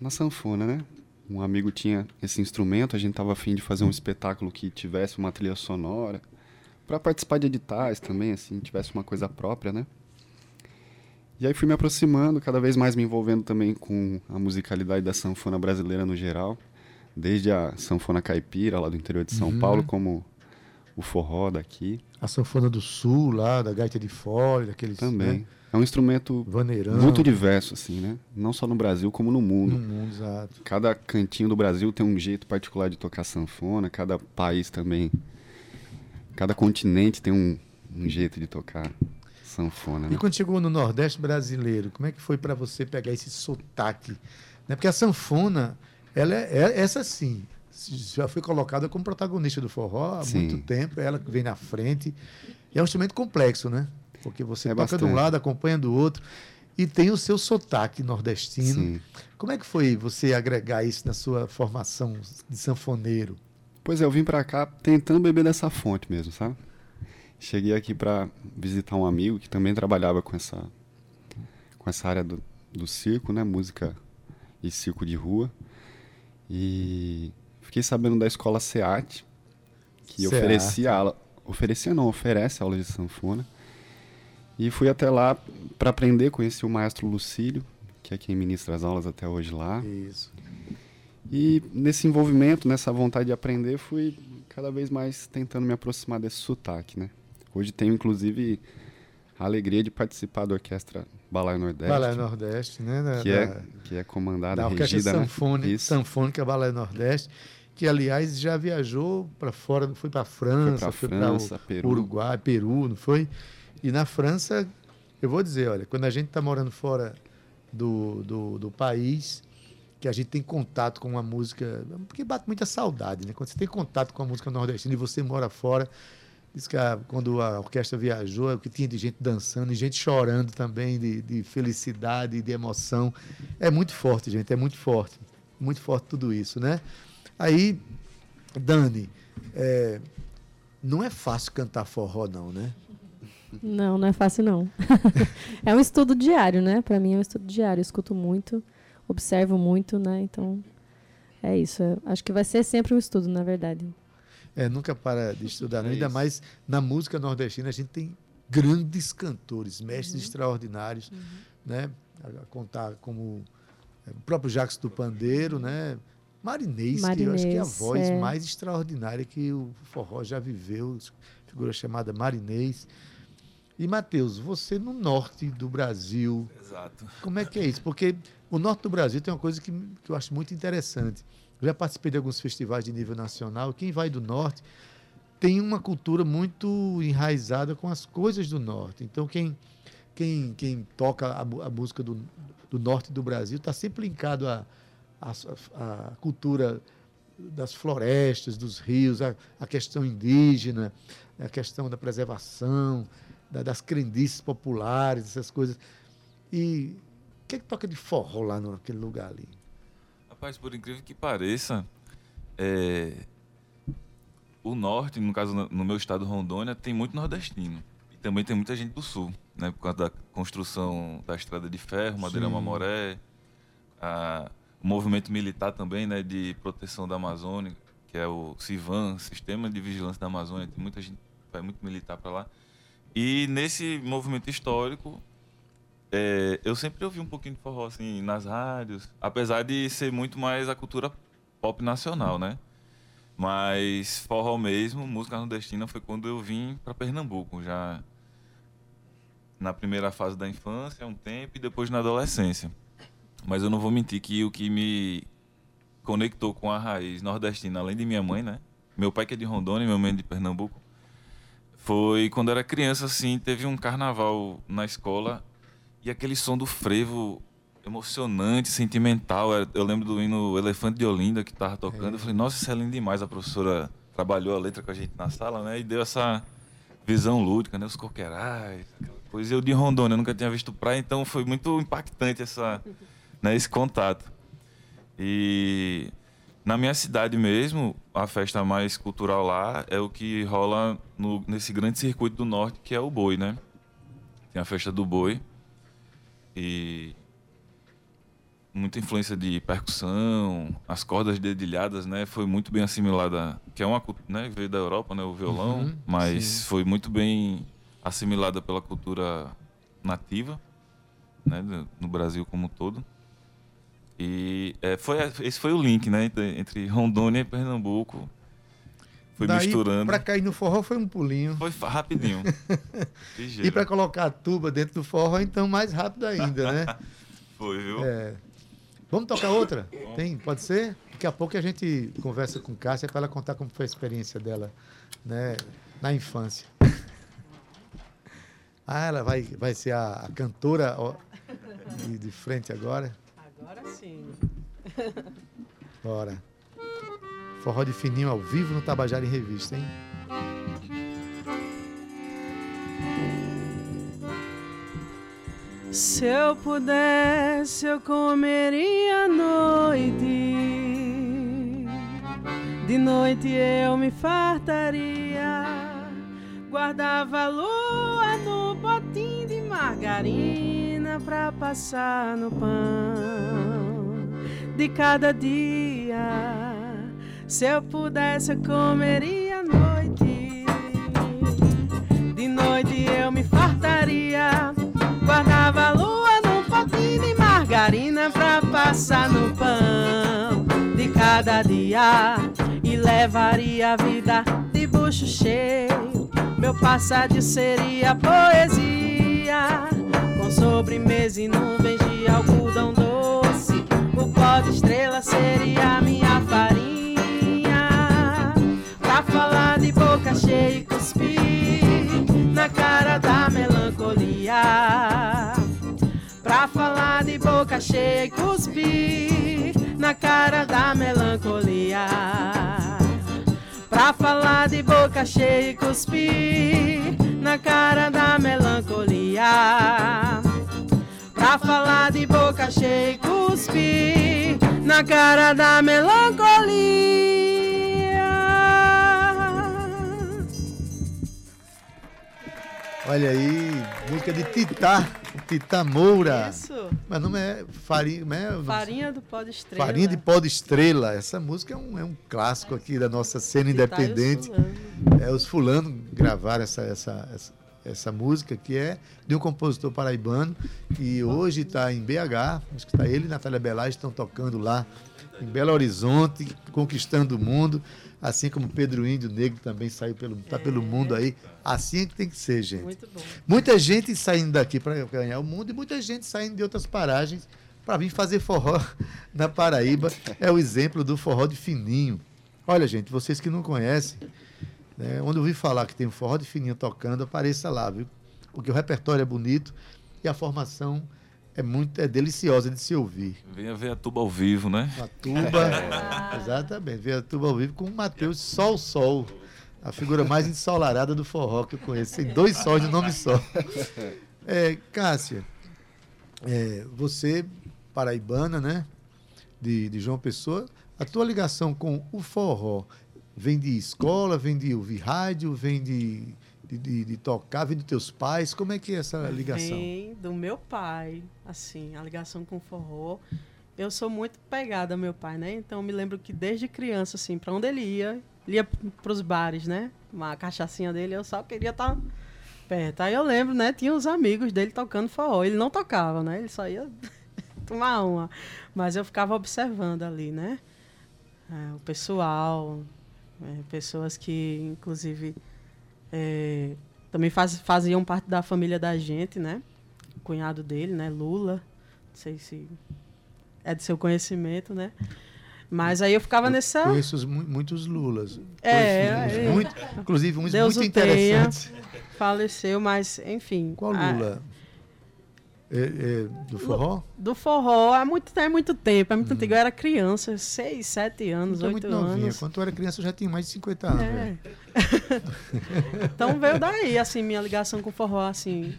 na sanfona, né? Um amigo tinha esse instrumento, a gente tava afim de fazer um espetáculo que tivesse uma trilha sonora, para participar de editais também, assim, tivesse uma coisa própria, né? E aí fui me aproximando, cada vez mais me envolvendo também com a musicalidade da sanfona brasileira no geral, desde a sanfona caipira lá do interior de São Uhum. Paulo, como o forró daqui A sanfona do sul, lá, da gaita de fole, daqueles. também. Né? É um instrumento Vaneirão. muito diverso, assim, né? Não só no Brasil, como no mundo. No mundo, exato. Cada cantinho do Brasil tem um jeito particular de tocar sanfona, cada país também. Cada continente tem um, um jeito de tocar sanfona, E né? quando chegou no Nordeste brasileiro, como é que foi para você pegar esse sotaque? Né? Porque a sanfona, ela é, é- essa sim, já foi colocada como protagonista do forró há Sim. muito tempo, ela que vem na frente. E é um instrumento complexo, né? Porque você É toca de um bastante. lado, acompanha do outro, e tem o seu sotaque nordestino. Sim. Como é que foi você agregar isso na sua formação de sanfoneiro? Pois é, eu vim pra cá tentando beber dessa fonte mesmo, sabe? Cheguei aqui pra visitar um amigo que também trabalhava com essa com essa área do, do circo, né, música e circo de rua. E fiquei sabendo da escola SEAT, que oferecia aula, oferecia não, oferece aula de sanfona. E fui até lá para aprender, conheci o maestro Lucílio, que é quem ministra as aulas até hoje lá. Isso. E nesse envolvimento, nessa vontade de aprender, fui cada vez mais tentando me aproximar desse sotaque, né? Hoje tenho, inclusive, a alegria de participar da orquestra Balaio Nordeste, Balaio Nordeste, né? Da- que, da- é, que é comandada, da Orquestra regida, Sanfone, né? Sanfônica Balé Nordeste, que aliás já viajou para fora, foi para França, Foi para França, Peru. Uruguai, Peru, não foi? E na França, eu vou dizer, olha, quando a gente está morando fora do, do, do país, que a gente tem contato com uma música, porque bate muita saudade, né? Quando você tem contato com a música nordestina e você mora fora, diz que a- quando a orquestra viajou, o que tinha de gente dançando e gente chorando também, de, de felicidade de emoção. É muito forte, gente, é muito forte. Muito forte tudo isso, né? Aí, Dani, é, não é fácil cantar forró, não, né? Não, não é fácil, não. é um estudo diário, né? Para mim é um estudo diário. Eu escuto muito, observo muito, né? Então, é isso. Eu acho que vai ser sempre um estudo, na verdade. É, nunca para de estudar, não. É ainda mais na música nordestina, a gente tem grandes cantores, mestres extraordinários, né? A, contar como é, o próprio Jacques do Pandeiro, né? Marinês, que eu acho que é a Marinês, voz é. mais extraordinária que o forró já viveu, figura chamada Marinês. E, Matheus, você no norte do Brasil, Exato. como é que é isso? Porque o norte do Brasil tem uma coisa que, que eu acho muito interessante. Eu já participei de alguns festivais de nível nacional. Quem vai do norte tem uma cultura muito enraizada com as coisas do norte. Então, quem, quem, quem toca a, a música do, do norte do Brasil está sempre linkado à à- à cultura das florestas, dos rios, a, a questão indígena, a questão da preservação, da- das crendices populares, essas coisas. E o que é que toca de forró lá no- naquele lugar ali? Rapaz, por incrível que pareça, é, o norte, no caso no meu estado Rondônia, tem muito nordestino. E também tem muita gente do sul, né? Por causa da construção da estrada de ferro, Madeira Sim. Mamoré, a- o movimento militar também, né? De proteção da Amazônia. que é o CIVAM, Sistema de Vigilância da Amazônia, tem muita gente, vai muito militar para lá. E nesse movimento histórico, é, eu sempre ouvi um pouquinho de forró assim nas rádios, apesar de ser muito mais a cultura pop nacional, né? Mas forró mesmo, música nordestina foi quando eu vim para Pernambuco, já na primeira fase da infância, um tempo e depois na adolescência. Mas eu não vou mentir que o que me conectou com a raiz nordestina, além de minha mãe, né? Meu pai que é de Rondônia, minha mãe é de Pernambuco. Foi quando eu era criança assim, teve um carnaval na escola e aquele som do frevo emocionante, sentimental. Eu lembro do hino Elefante de Olinda que tava tocando. Eu falei, nossa, isso é lindo demais. A professora trabalhou a letra com a gente na sala, né? E deu essa visão lúdica, né? Os coqueirais, coisa. Eu de Rondônia, eu nunca tinha visto praia, então foi muito impactante essa, né, esse contato. E na minha cidade mesmo, a festa mais cultural lá é o que rola no, nesse grande circuito do norte, que é o boi, né? Tem a festa do boi. E muita influência de percussão, as cordas dedilhadas, né? Foi muito bem assimilada, que é uma cultura, né? Veio da Europa, né? O violão, Uhum, mas sim. foi muito bem assimilada pela cultura nativa, né? No Brasil como um todo. E é, foi, esse foi o link, né? Entre, entre Rondônia e Pernambuco. Foi Daí, misturando. Pra cair no forró foi um pulinho. Foi rapidinho. E para colocar a tuba dentro do forró, então mais rápido ainda, né? Foi, viu? É. Vamos tocar outra? Tem? Pode ser? Daqui a pouco a gente conversa com Cássia para ela contar como foi a experiência dela né, na infância. Ah, ela vai, vai ser a, a cantora ó, de, de frente agora? Agora sim. Bora. Forró de fininho ao vivo no Tabajara em Revista, hein? Se eu pudesse, eu comeria à noite. De noite eu me fartaria. Guardava a lua no potinho de margarina pra passar no pão de cada dia. Se eu pudesse, eu comeria à noite. De noite eu me fartaria. Guardava a lua num potinho de margarina pra passar no pão de cada dia. E levaria a vida de bucho cheio. Meu passadio seria poesia. Com sobremesa e nuvens de algodão doce. O pó de estrela seria minha farinha. Pra falar de boca cheia e cuspir na cara da melancolia. Pra falar de boca cheia e cuspir na cara da melancolia. Pra falar de boca cheia e cuspir na cara da melancolia. Pra falar de boca cheia e cuspir na cara da melancolia. Olha aí, música de Titá, Titá Moura. Isso. Mas não é farinha, como é? Farinha do pó de estrela. Farinha de pó de estrela. Essa música é um, é um clássico aqui da nossa cena Titá os independente. fulanos. É, os fulanos gravaram essa, essa, essa, essa música que é de um compositor paraibano que hoje está em BH. Acho que está ele e Natália Belage estão tocando lá em Belo Horizonte, conquistando o mundo. Assim como Pedro Índio Negro também saiu pelo, tá pelo mundo aí. Assim é que tem que ser, gente. Muito bom. Muita gente saindo daqui para ganhar o mundo e muita gente saindo de outras paragens para vir fazer forró na Paraíba. É o exemplo do forró de fininho. Olha, gente, vocês que não conhecem, né, onde eu ouvi falar que tem um forró de fininho tocando, apareça lá, viu? Porque o repertório é bonito e a formação é muito é deliciosa de se ouvir. Venha ver a tuba ao vivo, né? A tuba, exatamente, ver a tuba ao vivo com o Matheus Sol Sol, a figura mais ensolarada do forró que eu conheço. Tem dois sóis de nome só. É, Cássia, é, você, paraibana, né? De, de João Pessoa, a tua ligação com o forró vem de escola, vem de ouvir rádio, vem de, de, de- de tocar, vem dos teus pais? Como é que é essa ligação? Vem do meu pai, assim, a ligação com o forró. eu sou muito pegada ao meu pai, né? Então me lembro que desde criança, assim, para onde ele ia, ele ia pros bares, né? Uma cachaçinha dele, eu só queria estar perto. Aí eu lembro, né? Tinha os amigos dele tocando forró. Ele não tocava, né? Ele só ia tomar uma. Mas eu ficava observando ali, né? É, o pessoal, é, pessoas que, inclusive, é, também faz, faziam parte da família da gente, né? O cunhado dele, né? Lula. Não sei se é de seu conhecimento, né? Mas aí eu ficava nessa. Conheço os mu- muitos Lulas. É, é. muito, inclusive uns Deus muito o tenha. interessantes. Faleceu, mas enfim. Qual a- Lula? É, é, do forró? do forró há muito, é muito tempo, é muito antigo. Eu era criança, seis, sete anos, Então, oito muito novinha. anos. Quando eu era criança, eu já tinha mais de 50 anos. É. então veio daí, assim, minha ligação com o forró, assim,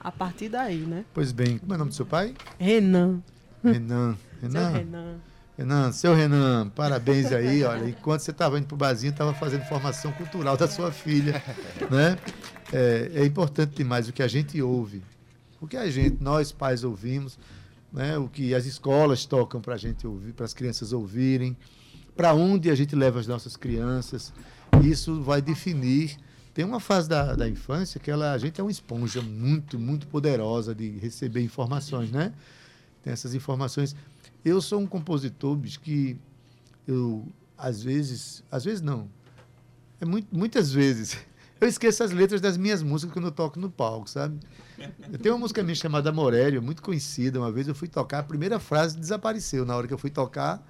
a partir daí, né? Pois bem, como é o nome do seu pai? Renan. Renan. Seu Renan. Renan. Renan, seu Renan, parabéns aí, olha. Enquanto você estava indo pro barzinho, estava fazendo formação cultural da sua filha, né? É, é importante demais o que a gente ouve, o que a gente, nós pais ouvimos, né? O que as escolas tocam para a gente ouvir, para as crianças ouvirem, para onde a gente leva as nossas crianças. Isso vai definir. Tem uma fase da, da infância que ela, a gente é uma esponja muito, muito poderosa de receber informações, né? Tem essas informações. Eu sou um compositor, bicho, que eu, às vezes, às vezes não, é muito, muitas vezes, eu esqueço as letras das minhas músicas quando eu toco no palco, sabe? Eu tenho uma música minha chamada Morélio, muito conhecida. Uma vez eu fui tocar, a primeira frase desapareceu na hora que eu fui tocar.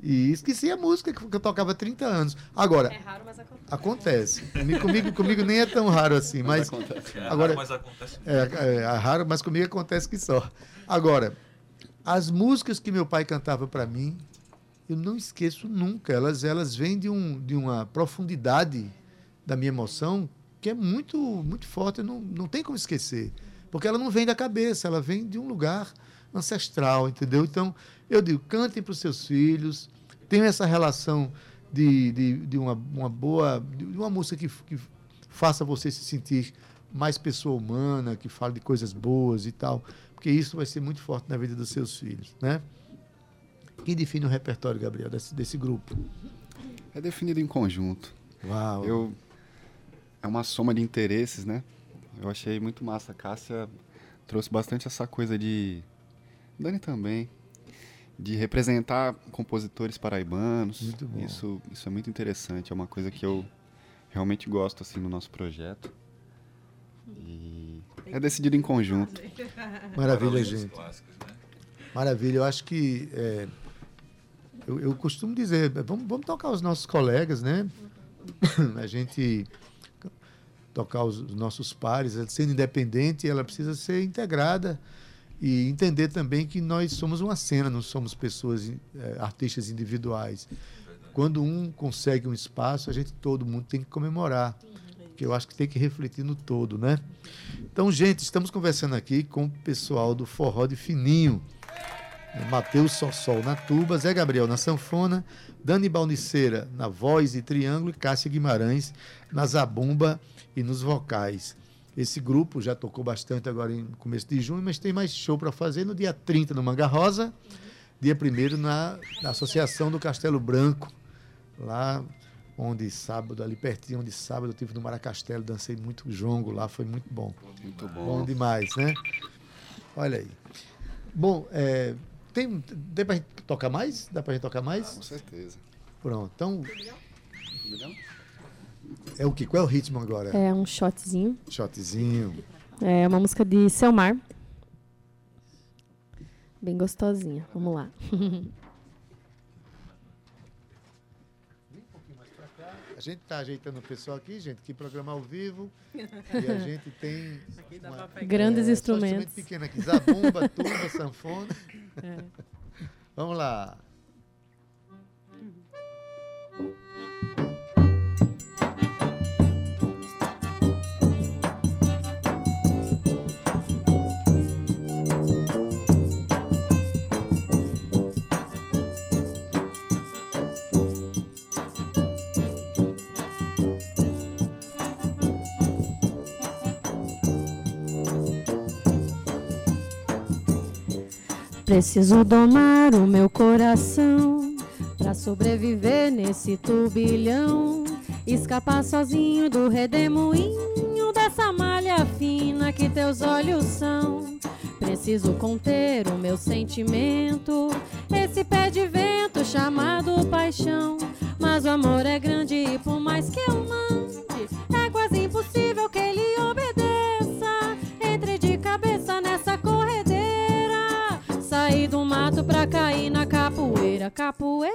E esqueci a música que eu tocava há 30 anos. Agora, raro, mas acontece. acontece. Comigo, comigo, nem é tão raro assim, mas. acontece. Agora- mas acontece. É, é, é raro, mas comigo acontece que só. Agora, as músicas que meu pai cantava para mim, eu não esqueço nunca. Elas, elas vêm de, um, de uma profundidade da minha emoção que é muito, muito forte. Não, não tem como esquecer. Porque ela não vem da cabeça, ela vem de um lugar ancestral, entendeu? Então, eu digo, cantem para os seus filhos, tenham essa relação de, de, de uma, uma boa, de uma música que, que faça você se sentir mais pessoa humana, que fale de coisas boas e tal, porque isso vai ser muito forte na vida dos seus filhos, né? Quem define o repertório, Gabriel, desse, desse grupo? É definido em conjunto. Uau! Eu é uma soma de interesses, né? Eu achei muito massa. A Cássia trouxe bastante essa coisa de Dani também de representar compositores paraibanos. Muito bom. Isso isso é muito interessante, é uma coisa que eu realmente gosto assim no nosso projeto. E é decidido em conjunto. Maravilha, gente. né? Maravilha. Eu acho que é, eu, eu costumo dizer, vamos, vamos tocar os nossos colegas, né? A gente tocar os, os nossos pares, ela sendo independente, ela precisa ser integrada e entender também que nós somos uma cena, não somos pessoas, eh, artistas individuais. Quando um consegue um espaço, a gente todo mundo tem que comemorar, que eu acho que tem que refletir no todo, né? Então, gente, estamos conversando aqui com o pessoal do Forró de Fininho. É, Matheus Sossol na tuba, Zé Gabriel na sanfona, Dani Balniceira na voz e triângulo e Cássia Guimarães na zabumba e nos vocais. Esse grupo já tocou bastante agora em começo de junho, mas tem mais show para fazer no dia 30 no Manga Rosa, dia 1 na, na Associação do Castelo Branco, lá onde sábado, ali pertinho, onde sábado eu tive no Maracastelo, dancei muito jongo lá, foi muito bom. Muito Bom bom. demais, né? Olha aí. Bom, é, tem, tem pra gente tocar mais? Dá pra gente tocar mais? Com certeza. Pronto. Então, Legal? É o que? Qual é o ritmo agora? É um shotzinho. Shotzinho. É uma música de Selmar. Bem gostosinha. Vamos lá. A gente tá ajeitando o pessoal aqui, gente, que programa ao vivo. e a gente tem uma-. Grandes é, só instrumentos. instrumento pequeno aqui. Zabumba, tuba, sanfona. É. Vamos lá. Preciso domar o meu coração pra sobreviver nesse turbilhão. Escapar sozinho do redemoinho dessa malha fina que teus olhos são. Preciso conter o meu sentimento, esse pé de vento chamado paixão. Mas o amor é grande e por mais que eu mande, cair na capoeira, capoeira.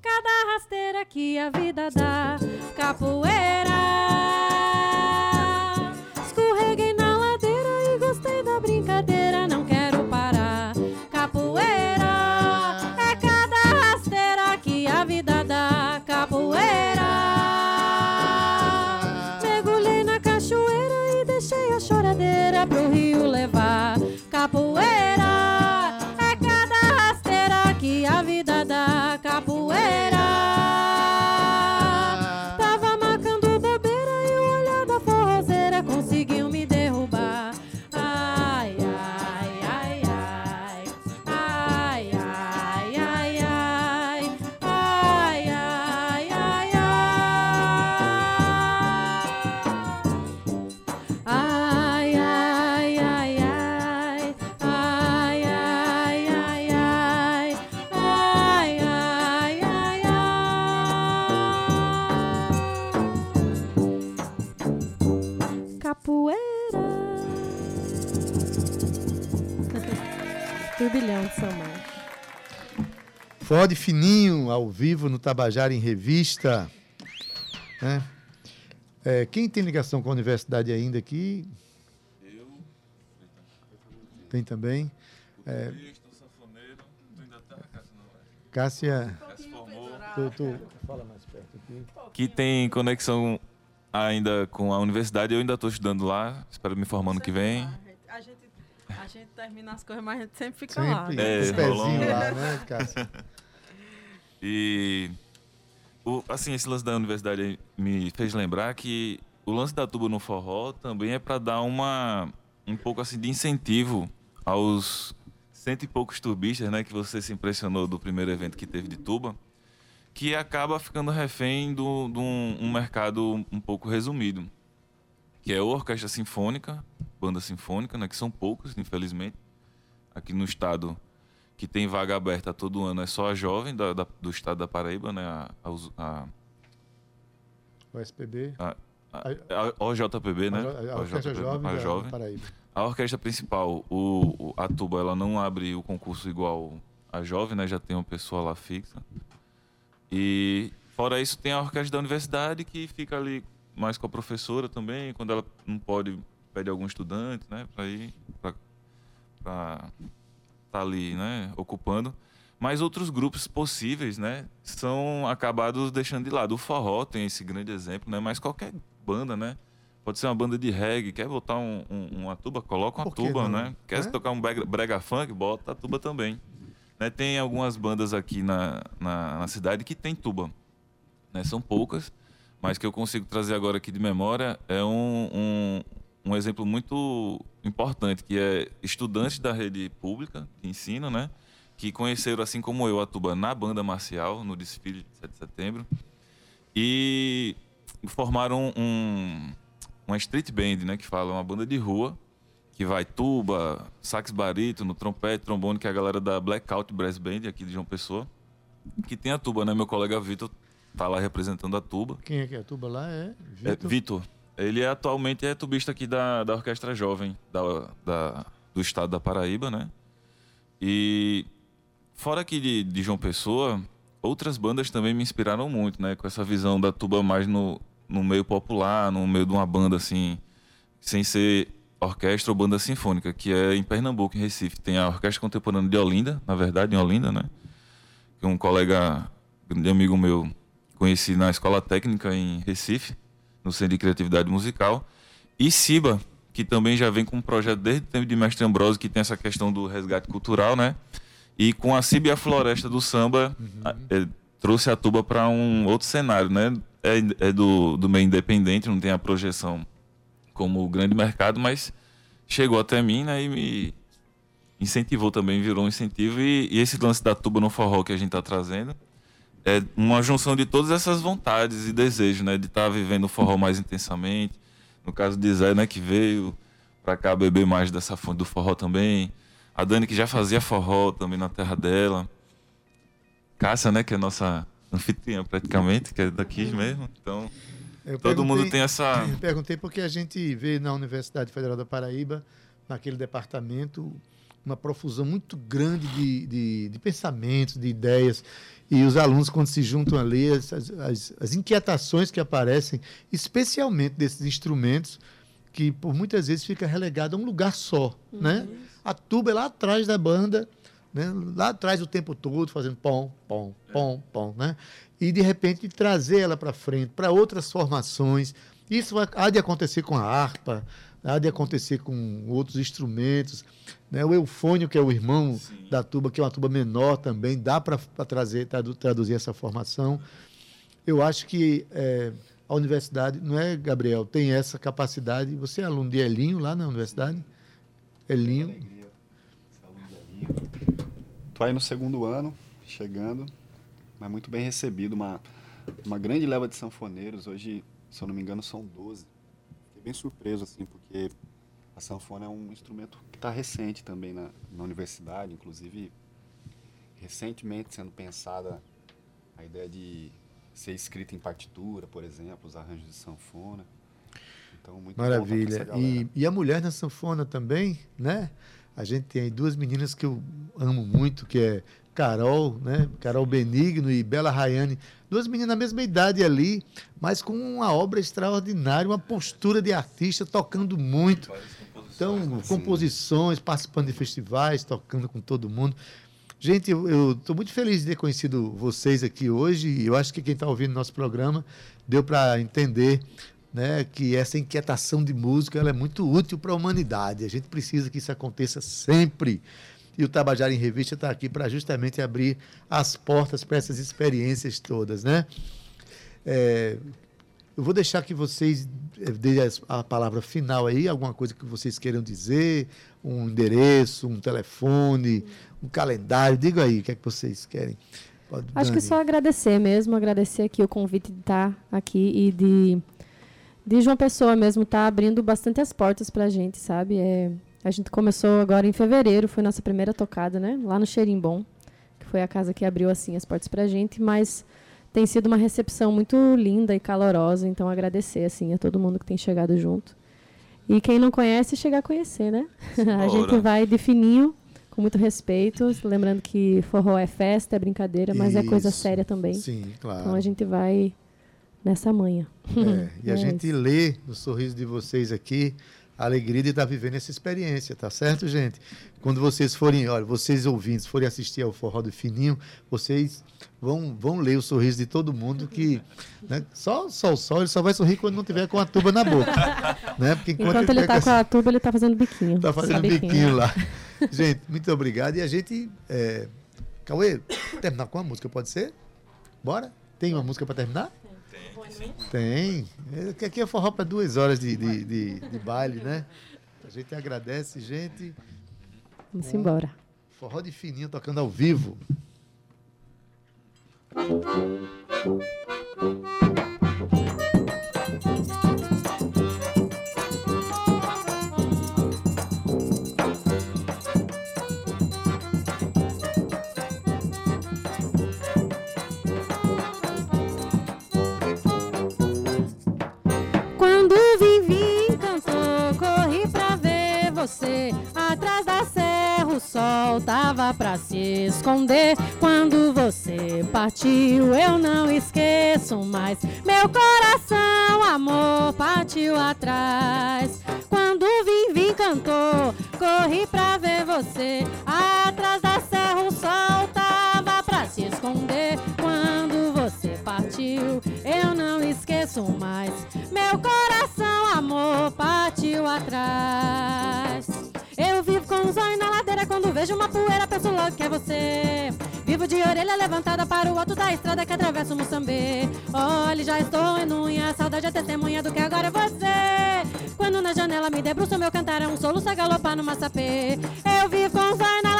Cada rasteira que a vida dá, capoeira. Escorreguei na ladeira e gostei da brincadeira, Ford Fininho, ao vivo no Tabajara em Revista. né? É, quem tem ligação com a universidade ainda aqui? Eu, Tem também. É, Cássia, tu, tu fala mais perto aqui. Que tem conexão ainda com a universidade, eu ainda estou estudando lá, espero me formar ano que vem. A gente, a gente termina as coisas, mas a gente sempre fica lá. Sempre né? É, os pezinhos rolando. lá, né, Cássia? E o, assim, esse lance da universidade me fez lembrar que o lance da tuba no forró também é para dar uma um pouco assim de incentivo aos cento e poucos tubistas, né, que você se impressionou do primeiro evento que teve de tuba, que acaba ficando refém de um, um mercado um pouco resumido, que é a orquestra sinfônica, banda sinfônica, né, que são poucas, infelizmente, aqui no estado que tem vaga aberta todo ano é só a jovem da- da- do estado da Paraíba, né? A, a, a, O SPB. a, a, OJPB, né? A, Orquestra Jovem a da jovem. Paraíba. A orquestra principal, o, o- a tuba, ela não abre o concurso igual a jovem, né? Já tem uma pessoa lá fixa. E fora isso tem a orquestra da universidade que fica ali mais com a professora também, quando ela não pode pede algum estudante, né, para ir para tá ali, né, ocupando. Mas outros grupos possíveis, né, são acabados deixando de lado. O forró tem esse grande exemplo, né, mas qualquer banda, né, pode ser uma banda de reggae, quer botar um, um- uma tuba, coloca uma que tuba, não? né? Quer Né? tocar um brega, brega funk, bota a tuba também. Né, tem algumas bandas aqui na, na, na cidade que tem tuba. Né, são poucas, mas que eu consigo trazer agora aqui de memória é um, um, um exemplo muito importante, que é estudantes da rede pública de ensino, né? Que conheceram, assim como eu, a tuba na banda marcial, no desfile de 7 de setembro. E formaram um, uma street band, né? Que fala, uma banda de rua, que vai tuba, sax barítono, trompete, trombone, que é a galera da Blackout Brass Band, aqui de João Pessoa. Que tem a tuba, né? Meu colega Vitor tá lá representando a tuba. Quem é que é a tuba lá? É É, Vitor. Ele é atualmente é tubista aqui da, da Orquestra Jovem da, da- do estado da Paraíba, né? E fora aqui de, de João Pessoa, outras bandas também me inspiraram muito, né? Com essa visão da tuba mais no, no meio popular, no meio de uma banda assim, sem ser orquestra ou banda sinfônica, que é em Pernambuco, em Recife. Tem a Orquestra Contemporânea de Olinda, na verdade, em Olinda, né? Que um colega, grande amigo meu, conheci na escola técnica em Recife, no Centro de Criatividade Musical. E Siba, que também já vem com um projeto desde o tempo de Mestre Ambrosio, que tem essa questão do resgate cultural, né? E com a Ciba e a Floresta do Samba, a- é, trouxe a tuba para um outro cenário, né? É, é do, do meio independente, não tem a projeção como o grande mercado, mas chegou até mim, né, e me incentivou também, virou um incentivo. E, e esse lance da tuba no forró que a gente tá trazendo é uma junção de todas essas vontades e desejos, né, de estar vivendo o forró mais intensamente. No caso de Zé, né, que veio pra cá beber mais dessa fonte do forró também. A Dani, que já fazia forró também na terra dela. Cássia, né, que é nossa anfitriã praticamente, que é daqui mesmo. Então, Eu todo mundo tem essa. Eu perguntei porque a gente vê na Universidade Federal da Paraíba, naquele departamento, uma profusão muito grande de, de, de pensamentos, de ideias. E os alunos, quando se juntam ali, as, as, as inquietações que aparecem, especialmente desses instrumentos, que por muitas vezes fica relegado a um lugar só. Né? A tuba é lá atrás da banda, né? lá atrás o tempo todo, fazendo pom, pom, pom, pom. Né? E, de repente, trazer ela para frente, para outras formações. Isso vai- há de acontecer com a harpa, há de acontecer com outros instrumentos. Né? O eufônio, que é o irmão da tuba, que é uma tuba menor também, dá para trazer, tradu- traduzir essa formação. Eu acho que eh, a universidade, não é, Gabriel, tem essa capacidade. Você é aluno de Elinho lá na universidade? Elinho. Tô aí no segundo ano, chegando, mas muito bem recebido. Uma, uma grande leva de sanfoneiros. Hoje, se eu não me engano, são 12. Fiquei bem surpreso, assim, porque a sanfona é um instrumento que está recente também na, na universidade, inclusive recentemente sendo pensada a ideia de ser escrita em partitura, por exemplo, os arranjos de sanfona. Então, muito Maravilha. E, e a mulher na sanfona também, né? A gente tem aí duas meninas que eu amo muito, que é Carol, né? Carol Benigno e Bela Rayane. Duas meninas na mesma idade ali, mas com uma obra extraordinária, uma postura de artista, tocando muito. Então, composições, participando de festivais, tocando com todo mundo. Gente, eu estou muito feliz de ter conhecido vocês aqui hoje. e Eu acho que quem está ouvindo nosso programa deu para entender né, que essa inquietação de música ela é muito útil para a humanidade. A gente precisa que isso aconteça sempre. E o Tabajara em Revista está aqui para justamente abrir as portas para essas experiências todas. Né? É, eu vou deixar que vocês deem as- a palavra final aí, alguma coisa que vocês queiram dizer, um endereço, um telefone, um calendário. Diga aí o que é que vocês querem. Pode, Acho que Dani. só agradecer mesmo, agradecer aqui o convite de estar aqui e de, de João Pessoa mesmo estar abrindo bastante as portas pra gente, sabe? É, a gente começou agora em fevereiro, foi nossa primeira tocada, né? Lá no Xerimbom, que foi a casa que abriu assim as portas pra gente, mas tem sido uma recepção muito linda e calorosa, então agradecer assim a todo mundo que tem chegado junto. E quem não conhece, chegar a conhecer, né? a gente vai de fininho, com muito respeito, lembrando que forró é festa, é brincadeira, mas é coisa Isso. séria também. Sim, claro. Então a gente vai nessa manhã. É, e a É gente isso. lê no sorriso de vocês aqui a alegria de estar vivendo essa experiência, tá certo, gente? Quando vocês forem, olha, vocês ouvintes forem assistir ao Forró do Fininho, vocês vão, vão ler o sorriso de todo mundo que né, só, só o sol ele só vai sorrir quando não tiver com a tuba na boca, né? Porque enquanto, Enquanto ele tiver tá com a tuba, ele tá fazendo biquinho. Tá fazendo Biquinho. biquinho lá. Gente, muito obrigado. E a gente. É... Cauê, terminar com uma música, pode ser? Bora? Tem uma música para terminar? Tem. Aqui é forró para duas horas de, de, de, de baile, né? A gente agradece, gente. Vamos embora. Forró de fininho tocando ao vivo. Você. Atrás da serra o sol tava pra se esconder. Quando você partiu, eu não esqueço mais. Meu coração, amor, partiu atrás. Quando vim, vim, cantou, corri pra ver você. Atrás da serra o sol tava pra se esconder. Esqueço mais. Meu coração, amor, partiu atrás. Eu vivo com os olhos na ladeira quando vejo uma poeira, penso logo que é você. Vivo de orelha levantada para o alto da estrada que atravessa o Moçambê. Olhe, já estou em unha, saudade é testemunha do que agora é você. Quando na janela me debruço, meu cantar é um soluço, a no maçapê. Eu vivo com os olhos na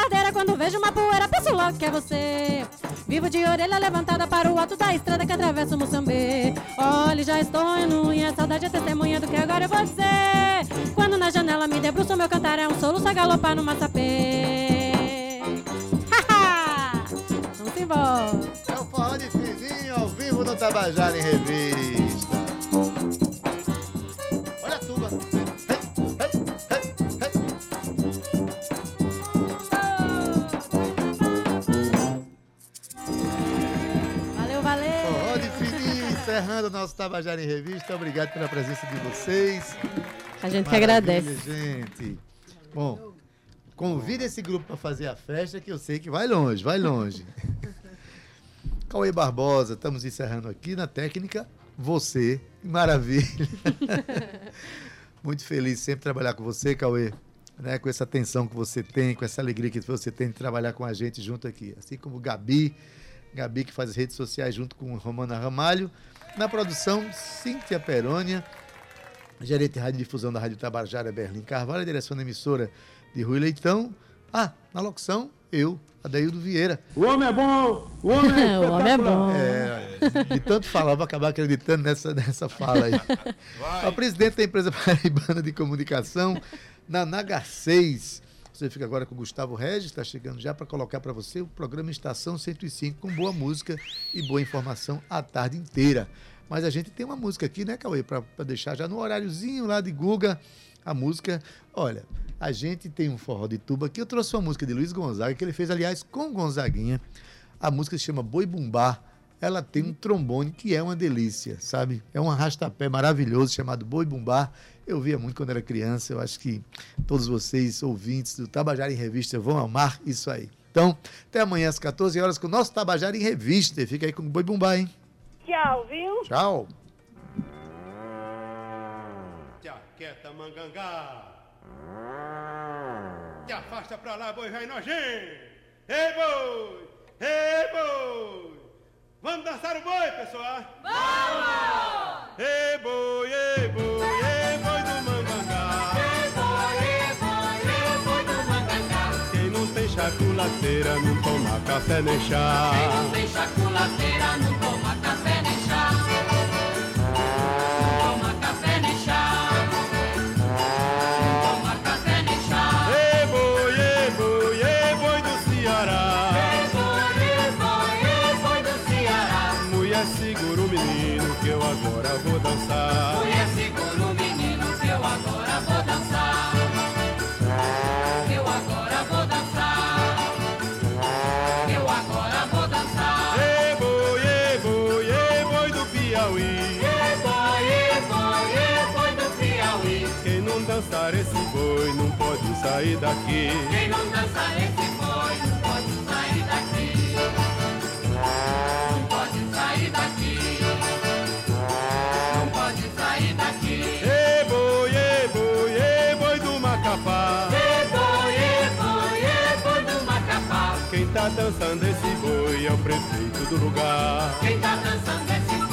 vejo uma poeira, penso logo que é você. Vivo de orelha levantada para o alto da estrada que atravessa o Moçambê. Olha, já estou indo e a saudade é testemunha do que agora vou dizer. Quando na janela me debruço, meu cantar é um soluço a galopar no maçapê. Haha! Vamos embora. É o Forró de Fininho ao vivo no Tabajara em Revista. Encerrando o nosso Tabajara em Revista. Obrigado pela presença de vocês. A gente que agradece. gente. Bom, convida esse grupo para fazer a festa que eu sei que vai longe, vai longe. Cauê Barbosa, estamos encerrando aqui na técnica. Você, maravilha. Muito feliz sempre trabalhar com você, Cauê. Né, com essa atenção que você tem, com essa alegria que você tem de trabalhar com a gente junto aqui. Assim como Gabi, Gabi que faz as redes sociais junto com Romana Ramalho. Na produção, Cíntia Perônia, gerente de rádio e difusão da Rádio Tabajara, Berlim Carvalho, direção da emissora de Rui Leitão. Ah, na locução, eu, Adaildo Vieira. O homem é bom! O homem é o homem é bom. É, de tanto falar, vou acabar acreditando nessa, nessa fala aí. A presidente da empresa paraibana de comunicação, na Naga 6. Você fica agora com o Gustavo Regis, está chegando já para colocar para você o programa Estação 105, com boa música e boa informação a tarde inteira. Mas a gente tem uma música aqui, né, Cauê, para deixar já no horáriozinho lá de Guga. A música, olha, a gente tem um forró de tuba aqui. Eu trouxe uma música de Luiz Gonzaga, que ele fez, aliás, com Gonzaguinha. A música se chama Boi Bumbá. Ela tem um trombone que é uma delícia, sabe? É um arrastapé maravilhoso chamado Boi Bumbá. Eu via muito quando era criança. Eu acho que todos vocês, ouvintes do Tabajara em Revista, vão amar isso aí. Então, até amanhã às 14 horas com o nosso Tabajara em Revista. E Fica aí com o Boi Bumbá, hein? Tchau, viu? Tchau. Te aquieta, mangangá! Te afasta pra lá, boi velho nojento! Ei, boi! Ei, boi! Vamos dançar o boi, pessoal? Vamos! Ei, boi, ei, boi, ei, boi do mangangá! Ei, boi, ei, boi, ei, boi do mangangá! Quem não tem chaculateira não toma café nem chá! Quem não tem chaculateira não toma café nem chá! Agora vou dançar! Mulher, segura o menino que eu agora vou dançar! Que eu agora vou dançar! Que eu agora vou dançar! Ei, boi, ei, boi, ei, boi do Piauí! Ei, boi, ei, boi, ei, boi do Piauí! Quem não dançar esse boi não pode sair daqui! Quem não dançar esse boi não pode sair daqui! Não pode sair daqui! Macapá! Boi, boi, boi do Macapá! Quem tá dançando esse boi é o prefeito do lugar! Quem tá dançando esse boi